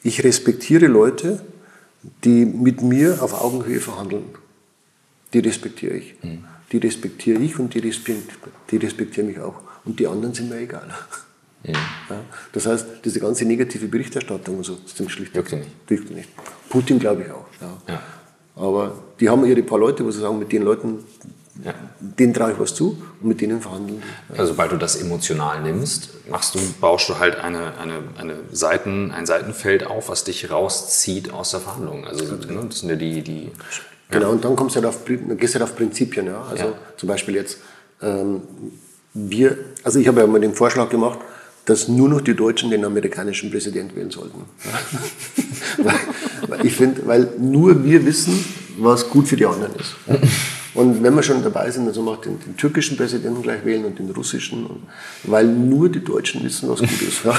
ich respektiere Leute, die mit mir auf Augenhöhe verhandeln. Die respektiere ich. Mhm die respektiere ich und die, respekt, die respektieren mich auch. Und die anderen sind mir egal. Ja. Das heißt, diese ganze negative Berichterstattung und so, das stimmt schlicht Wirkt nicht. Nicht. Putin glaube ich auch. Ja. Aber die haben ihre paar Leute, wo sie sagen, mit den Leuten, ja. denen traue ich was zu und mit denen verhandeln. Also sobald du das emotional nimmst, machst du, baust du halt eine, eine, eine Seiten, ein Seitenfeld auf, was dich rauszieht aus der Verhandlung. Also ne, das sind ja die, die Genau, und dann kommst du halt auf, gehst halt auf Prinzipien. Ja? Also ja. zum Beispiel jetzt, ähm, wir, also ich habe ja mal den Vorschlag gemacht, dass nur noch die Deutschen den amerikanischen Präsident wählen sollten. weil, weil, ich finde, weil nur wir wissen, was gut für die anderen ist. Und wenn wir schon dabei sind, dann sollen wir auch den, den, türkischen Präsidenten gleich wählen und den russischen, und, weil nur die Deutschen wissen, was gut ist.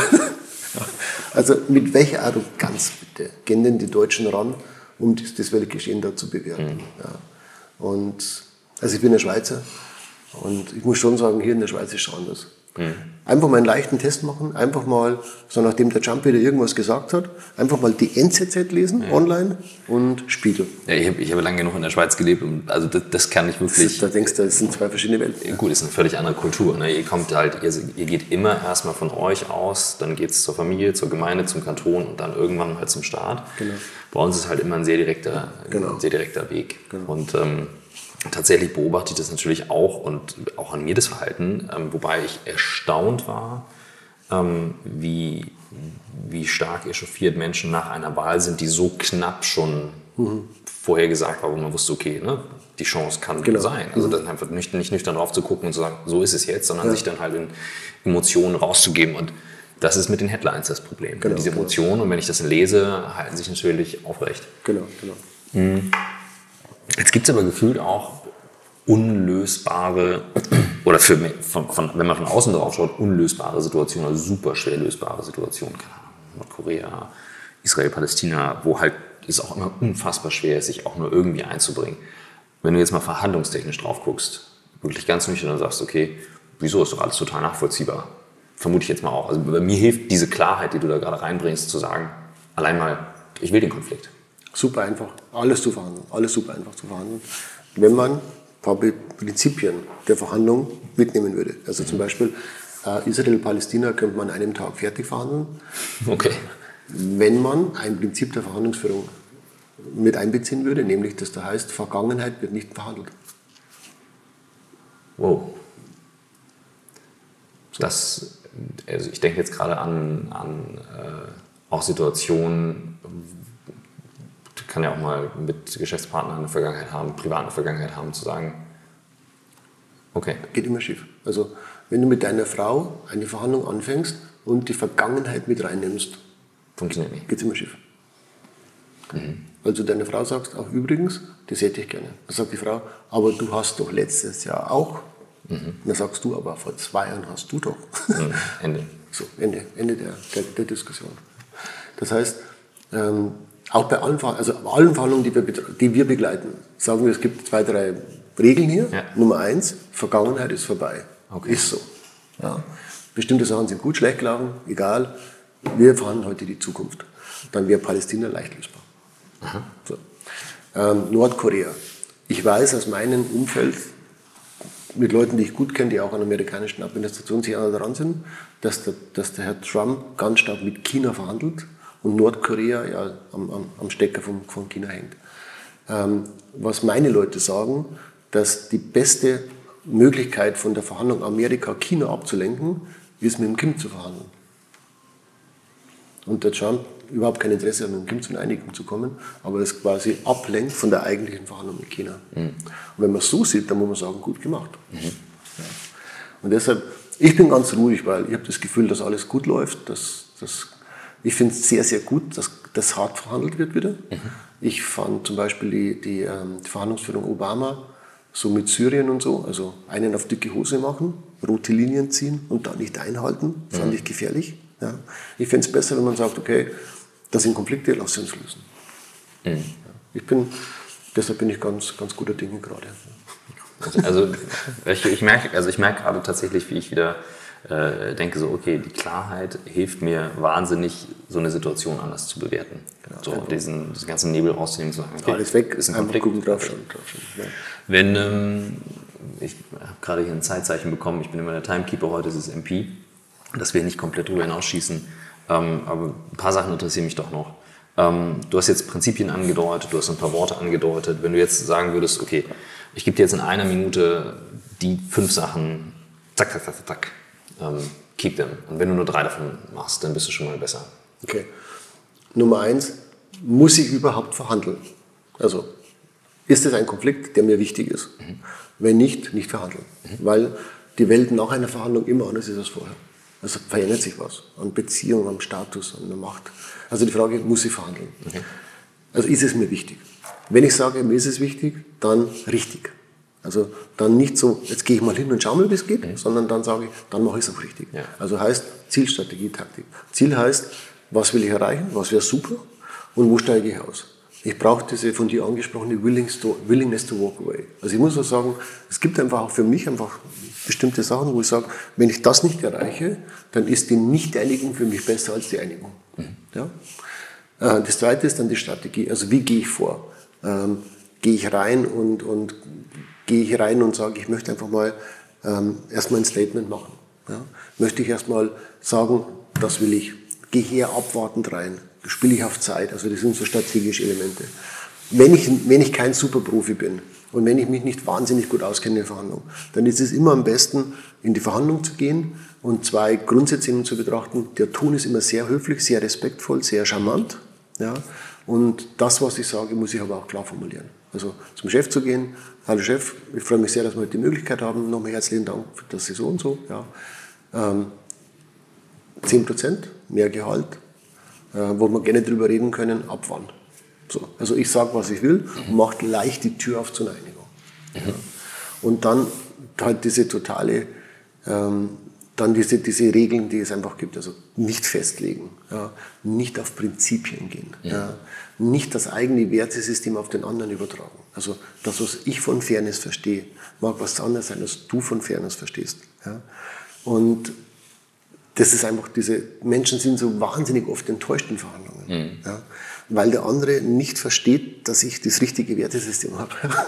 Also mit welcher Arroganz bitte gehen denn die Deutschen ran, um das, Weltgeschehen da zu bewerten? Mhm. Ja. Und also ich bin ein Schweizer und ich muss schon sagen, hier in der Schweiz ist es anders. Mhm. Einfach mal einen leichten Test machen, einfach mal, so nachdem der Jump wieder irgendwas gesagt hat, einfach mal die NZZ lesen mhm. online und Spiegel. Ja, ich habe ich hab lange genug in der Schweiz gelebt und also das, das kann ich wirklich. Ist, da denkst du, das sind zwei verschiedene Welten. Gut, das ist eine völlig andere Kultur. Ne? Ihr kommt halt, ihr, ihr geht immer erstmal von euch aus, dann geht es zur Familie, zur Gemeinde, zum Kanton und dann irgendwann halt zum Staat. Genau. Bei uns ist halt immer ein sehr direkter, genau. ein sehr direkter Weg. Genau. Und ähm, tatsächlich beobachte ich das natürlich auch und auch an mir das Verhalten, ähm, wobei ich erstaunt war, ähm, wie, wie stark echauffiert Menschen nach einer Wahl sind, die so knapp schon mhm. vorher gesagt war, wo man wusste, okay, ne, die Chance kann genau. sein. Also mhm. dann einfach nicht, nicht nüchtern drauf zu gucken und zu sagen, so ist es jetzt, sondern ja. sich dann halt in Emotionen rauszugeben und das ist mit den Headlines das Problem. Genau, diese genau. Emotionen und wenn ich das lese, halten sich natürlich aufrecht. Genau, genau. Mhm. Jetzt gibt es aber gefühlt auch unlösbare, oder für, von, von, wenn man von außen drauf schaut, unlösbare Situationen, also super schwer lösbare Situationen. Nordkorea, Israel, Palästina, wo halt es auch immer unfassbar schwer ist, sich auch nur irgendwie einzubringen. Wenn du jetzt mal verhandlungstechnisch drauf guckst, wirklich ganz nüchtern und sagst, okay, wieso ist doch alles total nachvollziehbar? Vermute ich jetzt mal auch. Also bei mir hilft diese Klarheit, die du da gerade reinbringst, zu sagen, allein mal, ich will den Konflikt. Super einfach, alles zu verhandeln, alles super einfach zu verhandeln. Wenn man ein paar Prinzipien der Verhandlung mitnehmen würde. Also zum Beispiel äh, Israel-Palästina könnte man an einem Tag fertig verhandeln. Okay. Wenn man ein Prinzip der Verhandlungsführung mit einbeziehen würde, nämlich dass da heißt, Vergangenheit wird nicht verhandelt. Wow. Das, also ich denke jetzt gerade an, an äh, auch Situationen, kann ja auch mal mit Geschäftspartnern eine Vergangenheit haben, private Vergangenheit haben, zu sagen, okay. Geht immer schief. Also wenn du mit deiner Frau eine Verhandlung anfängst und die Vergangenheit mit reinnimmst, funktioniert nicht. Geht immer schief. Mhm. Also deine Frau sagst auch übrigens, das hätte ich gerne. Dann sagt die Frau, aber du hast doch letztes Jahr auch. Mhm. Dann sagst du, aber vor zwei Jahren hast du doch. Mhm. Ende. So, Ende, Ende der, der, der Diskussion. Das heißt, ähm, auch bei allen, also allen Verhandlungen, die wir, die wir begleiten, sagen wir, es gibt zwei, drei Regeln hier. Ja. Nummer eins, Vergangenheit ist vorbei. Okay. Ist so. Ja. Bestimmte Sachen sind gut, schlecht gelaufen, egal. Wir verhandeln heute die Zukunft. Dann wäre Palästina leicht lösbar. So. Ähm, Nordkorea. Ich weiß aus meinem Umfeld, mit Leuten, die ich gut kenne, die auch an der amerikanischen Administration sich dran sind, dass der, dass der Herr Trump ganz stark mit China verhandelt und Nordkorea ja am, am, am Stecker von, von China hängt. Ähm, was meine Leute sagen, dass die beste Möglichkeit von der Verhandlung Amerika-China abzulenken, ist mit dem Kim zu verhandeln. Und der Trump überhaupt kein Interesse hat, mit dem Kim zu einer Einigung zu kommen, aber es quasi ablenkt von der eigentlichen Verhandlung mit China. Mhm. Und wenn man es so sieht, dann muss man sagen, gut gemacht. Mhm. Ja. Und deshalb, ich bin ganz ruhig, weil ich habe das Gefühl, dass alles gut läuft, dass, dass ich finde es sehr, sehr gut, dass das hart verhandelt wird wieder. Mhm. Ich fand zum Beispiel die, die, ähm, die, Verhandlungsführung Obama so mit Syrien und so, also einen auf dicke Hose machen, rote Linien ziehen und dann nicht einhalten, fand mhm. ich gefährlich. Ja. Ich fände es besser, wenn man sagt, okay, das sind Konflikte, lass sie uns lösen. Mhm. Ich bin, deshalb bin ich ganz, ganz guter Dinge gerade. Also ich, ich merke also merk gerade tatsächlich, wie ich wieder äh, denke so, okay, die Klarheit hilft mir wahnsinnig, so eine Situation anders zu bewerten. Genau. So diesen, diesen ganzen Nebel rauszunehmen, zu sagen, okay, alles weg, ist ein Konflikt. Gucken, drauf schon, drauf schon, ja. Wenn, ähm, ich habe gerade hier ein Zeitzeichen bekommen, ich bin immer der Timekeeper, heute ist es MP. dass wir nicht komplett drüber hinausschießen. Ähm, aber ein paar Sachen interessieren mich doch noch. Ähm, du hast jetzt Prinzipien angedeutet, du hast ein paar Worte angedeutet. Wenn du jetzt sagen würdest, okay, ich gebe dir jetzt in einer Minute die fünf Sachen, zack, zack, zack, zack, ähm, keep them. Und wenn du nur drei davon machst, dann bist du schon mal besser. Okay. Nummer eins, muss ich überhaupt verhandeln? Also, ist es ein Konflikt, der mir wichtig ist? Mhm. Wenn nicht, nicht verhandeln. Mhm. Weil die Welt nach einer Verhandlung immer anders ist als vorher. Also verändert sich was an Beziehung, am Status, an der Macht. Also die Frage, muss ich verhandeln? Okay. Also ist es mir wichtig? Wenn ich sage, mir ist es wichtig, dann richtig. Also dann nicht so, jetzt gehe ich mal hin und schaue mal, wie es geht, mhm. sondern dann sage ich, dann mache ich es auch richtig. Ja. Also heißt Zielstrategie, Taktik. Ziel heißt, was will ich erreichen, was wäre super und wo steige ich aus. Ich brauche diese von dir angesprochene Willingness to walk away. Also ich muss auch sagen, es gibt einfach auch für mich einfach bestimmte Sachen, wo ich sage, wenn ich das nicht erreiche, dann ist die Nicht-Einigung für mich besser als die Einigung. Mhm. Ja? Äh, das zweite ist dann die Strategie. Also wie gehe ich vor? Ähm, gehe ich rein und, und gehe ich rein und sage, ich möchte einfach mal ähm, erstmal ein Statement machen. Ja? Möchte ich erstmal sagen, das will ich. Gehe eher abwartend rein spiele ich auf Zeit. Also das sind so strategische Elemente. Wenn ich, wenn ich kein Superprofi bin und wenn ich mich nicht wahnsinnig gut auskenne in der Verhandlung, dann ist es immer am besten, in die Verhandlung zu gehen und zwei Grundsätze zu betrachten. Der Ton ist immer sehr höflich, sehr respektvoll, sehr charmant. Ja? Und das, was ich sage, muss ich aber auch klar formulieren. Also zum Chef zu gehen, hallo Chef, ich freue mich sehr, dass wir heute die Möglichkeit haben. Nochmal herzlichen Dank, dass Sie so und so. Ja. Ähm, 10 Prozent mehr Gehalt, äh, wo wir gerne drüber reden können, ab wann. So. Also ich sage, was ich will und mache leicht die Tür auf zur Einigung. Mhm. Und dann halt diese totale, ähm, dann diese, diese Regeln, die es einfach gibt. Also nicht festlegen, ja, nicht auf Prinzipien gehen, ja. Nicht das eigene Wertesystem auf den anderen übertragen. Also das, was ich von Fairness verstehe, mag was anderes sein, als du von Fairness verstehst. Ja. Und das ist einfach, diese Menschen sind so wahnsinnig oft enttäuscht in Verhandlungen. Mhm. Ja, weil der andere nicht versteht, dass ich das richtige Wertesystem habe.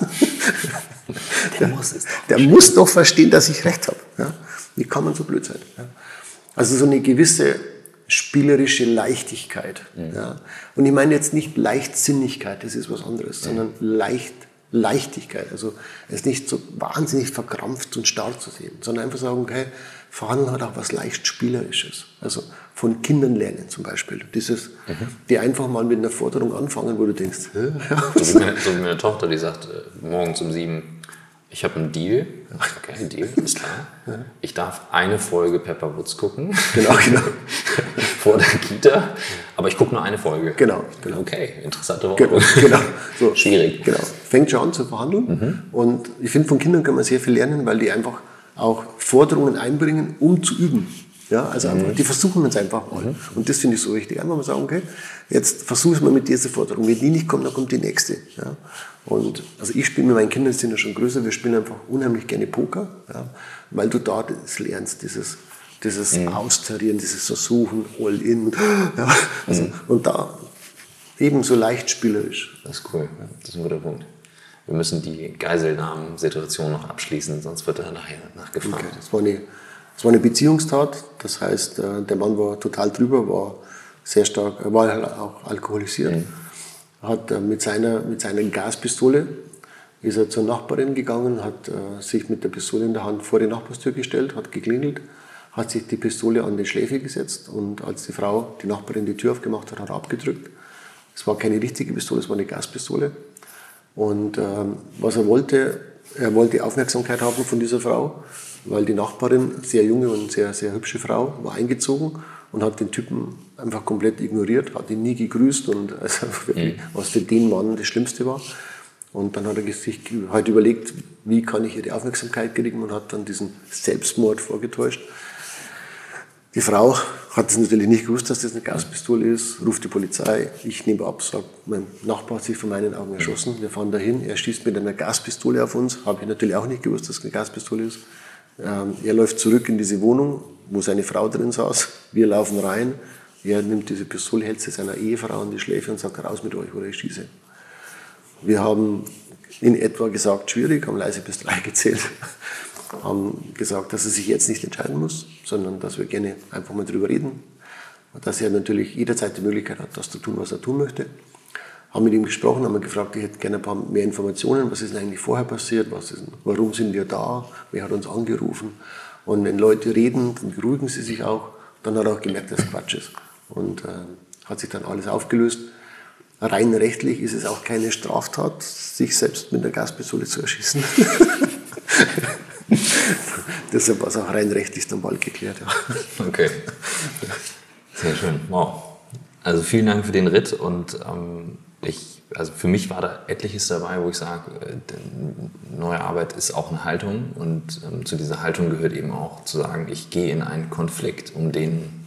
der, muss es der muss doch verstehen, dass ich recht habe. Ja? Wie kann man so blöd sein? Ja? Also so eine gewisse spielerische Leichtigkeit. Mhm. Ja? Und ich meine jetzt nicht Leichtsinnigkeit, das ist was anderes, sondern leicht, Leichtigkeit. Also es nicht so wahnsinnig verkrampft und starr zu sehen, sondern einfach sagen, okay, Verhandeln hat auch was leicht Spielerisches. Also von Kindern lernen zum Beispiel. Dieses, mhm. die einfach mal mit einer Forderung anfangen, wo du denkst, Hä? so, wie meine, so wie meine Tochter, die sagt äh, morgens um sieben, ich habe einen Deal. Okay, ein Deal, ist klar. Ich darf eine Folge Pepper Woods gucken. Genau, genau. Vor der Kita. Aber ich gucke nur eine Folge. Genau, genau. Okay, interessante Woche. Genau, genau. So, Schwierig. Genau. Fängt schon an zu verhandeln. Mhm. Und ich finde, von Kindern kann man sehr viel lernen, weil die einfach auch Forderungen einbringen, um zu üben. Ja, also einfach, die versuchen es einfach mal. Mhm. Und das finde ich so wichtig. Einmal mal sagen, okay, jetzt versuche es mal mit dieser Forderung. Wenn die nicht kommt, dann kommt die nächste. Ja. Und also ich spiele mit meinen Kindern, sind ja schon größer, wir spielen einfach unheimlich gerne Poker, ja, weil du da das lernst, dieses, dieses mhm. Austarieren, dieses Versuchen, all in. Ja, also, mhm. Und da eben so leicht spielerisch. Das ist cool, das ist ein guter Punkt wir müssen die Geiselnahmen-Situation noch abschließen, sonst wird er nachher nachgefragt. Okay. Das, war eine, das war eine Beziehungstat, das heißt, äh, der Mann war total drüber, war sehr stark, er war halt auch alkoholisiert, mhm. Hat äh, mit seiner, mit seiner Gaspistole ist er zur Nachbarin gegangen, hat äh, sich mit der Pistole in der Hand vor die Nachbarstür gestellt, hat geklingelt, hat sich die Pistole an die Schläfe gesetzt und als die Frau, die Nachbarin, die Tür aufgemacht hat, hat er abgedrückt. Es war keine richtige Pistole, es war eine Gaspistole. Und ähm, was er wollte, er wollte Aufmerksamkeit haben von dieser Frau, weil die Nachbarin, sehr junge und sehr, sehr hübsche Frau, war eingezogen und hat den Typen einfach komplett ignoriert, hat ihn nie gegrüßt und also wirklich, mhm. was für den Mann das Schlimmste war. Und dann hat er sich halt überlegt, wie kann ich ihr die Aufmerksamkeit kriegen und hat dann diesen Selbstmord vorgetäuscht. Die Frau hat es natürlich nicht gewusst, dass das eine Gaspistole ist, ruft die Polizei, ich nehme ab, sagt, mein Nachbar hat sich vor meinen Augen erschossen, wir fahren dahin, er schießt mit einer Gaspistole auf uns, habe ich natürlich auch nicht gewusst, dass es eine Gaspistole ist. Ähm, er läuft zurück in diese Wohnung, wo seine Frau drin saß, wir laufen rein, er nimmt diese Pistole, hält sie seiner Ehefrau an die Schläfe und sagt, raus mit euch oder ich schieße. Wir haben in etwa gesagt, schwierig, haben leise bis drei gezählt. haben gesagt, dass er sich jetzt nicht entscheiden muss, sondern dass wir gerne einfach mal drüber reden. Dass er natürlich jederzeit die Möglichkeit hat, das zu tun, was er tun möchte. Haben mit ihm gesprochen, haben gefragt, ich hätte gerne ein paar mehr Informationen, was ist denn eigentlich vorher passiert, was ist, warum sind wir da, wer hat uns angerufen. Und wenn Leute reden, dann beruhigen sie sich auch. Dann hat er auch gemerkt, dass Quatsch ist. Und äh, hat sich dann alles aufgelöst. Rein rechtlich ist es auch keine Straftat, sich selbst mit einer Gaspistole zu erschießen. Deshalb war es auch rein rechtlich dann bald geklärt. Ja. Okay. Sehr schön. Wow. Also vielen Dank für den Ritt und ähm, ich, also für mich war da etliches dabei, wo ich sage, äh, neue Arbeit ist auch eine Haltung und ähm, zu dieser Haltung gehört eben auch zu sagen, ich gehe in einen Konflikt, um den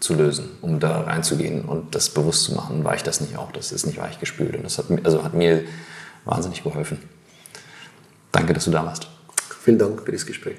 zu lösen, um da reinzugehen und das bewusst zu machen. War ich das nicht auch? Das ist nicht weichgespült und das hat, also hat mir wahnsinnig geholfen. Danke, dass du da warst. Vielen Dank für das Gespräch.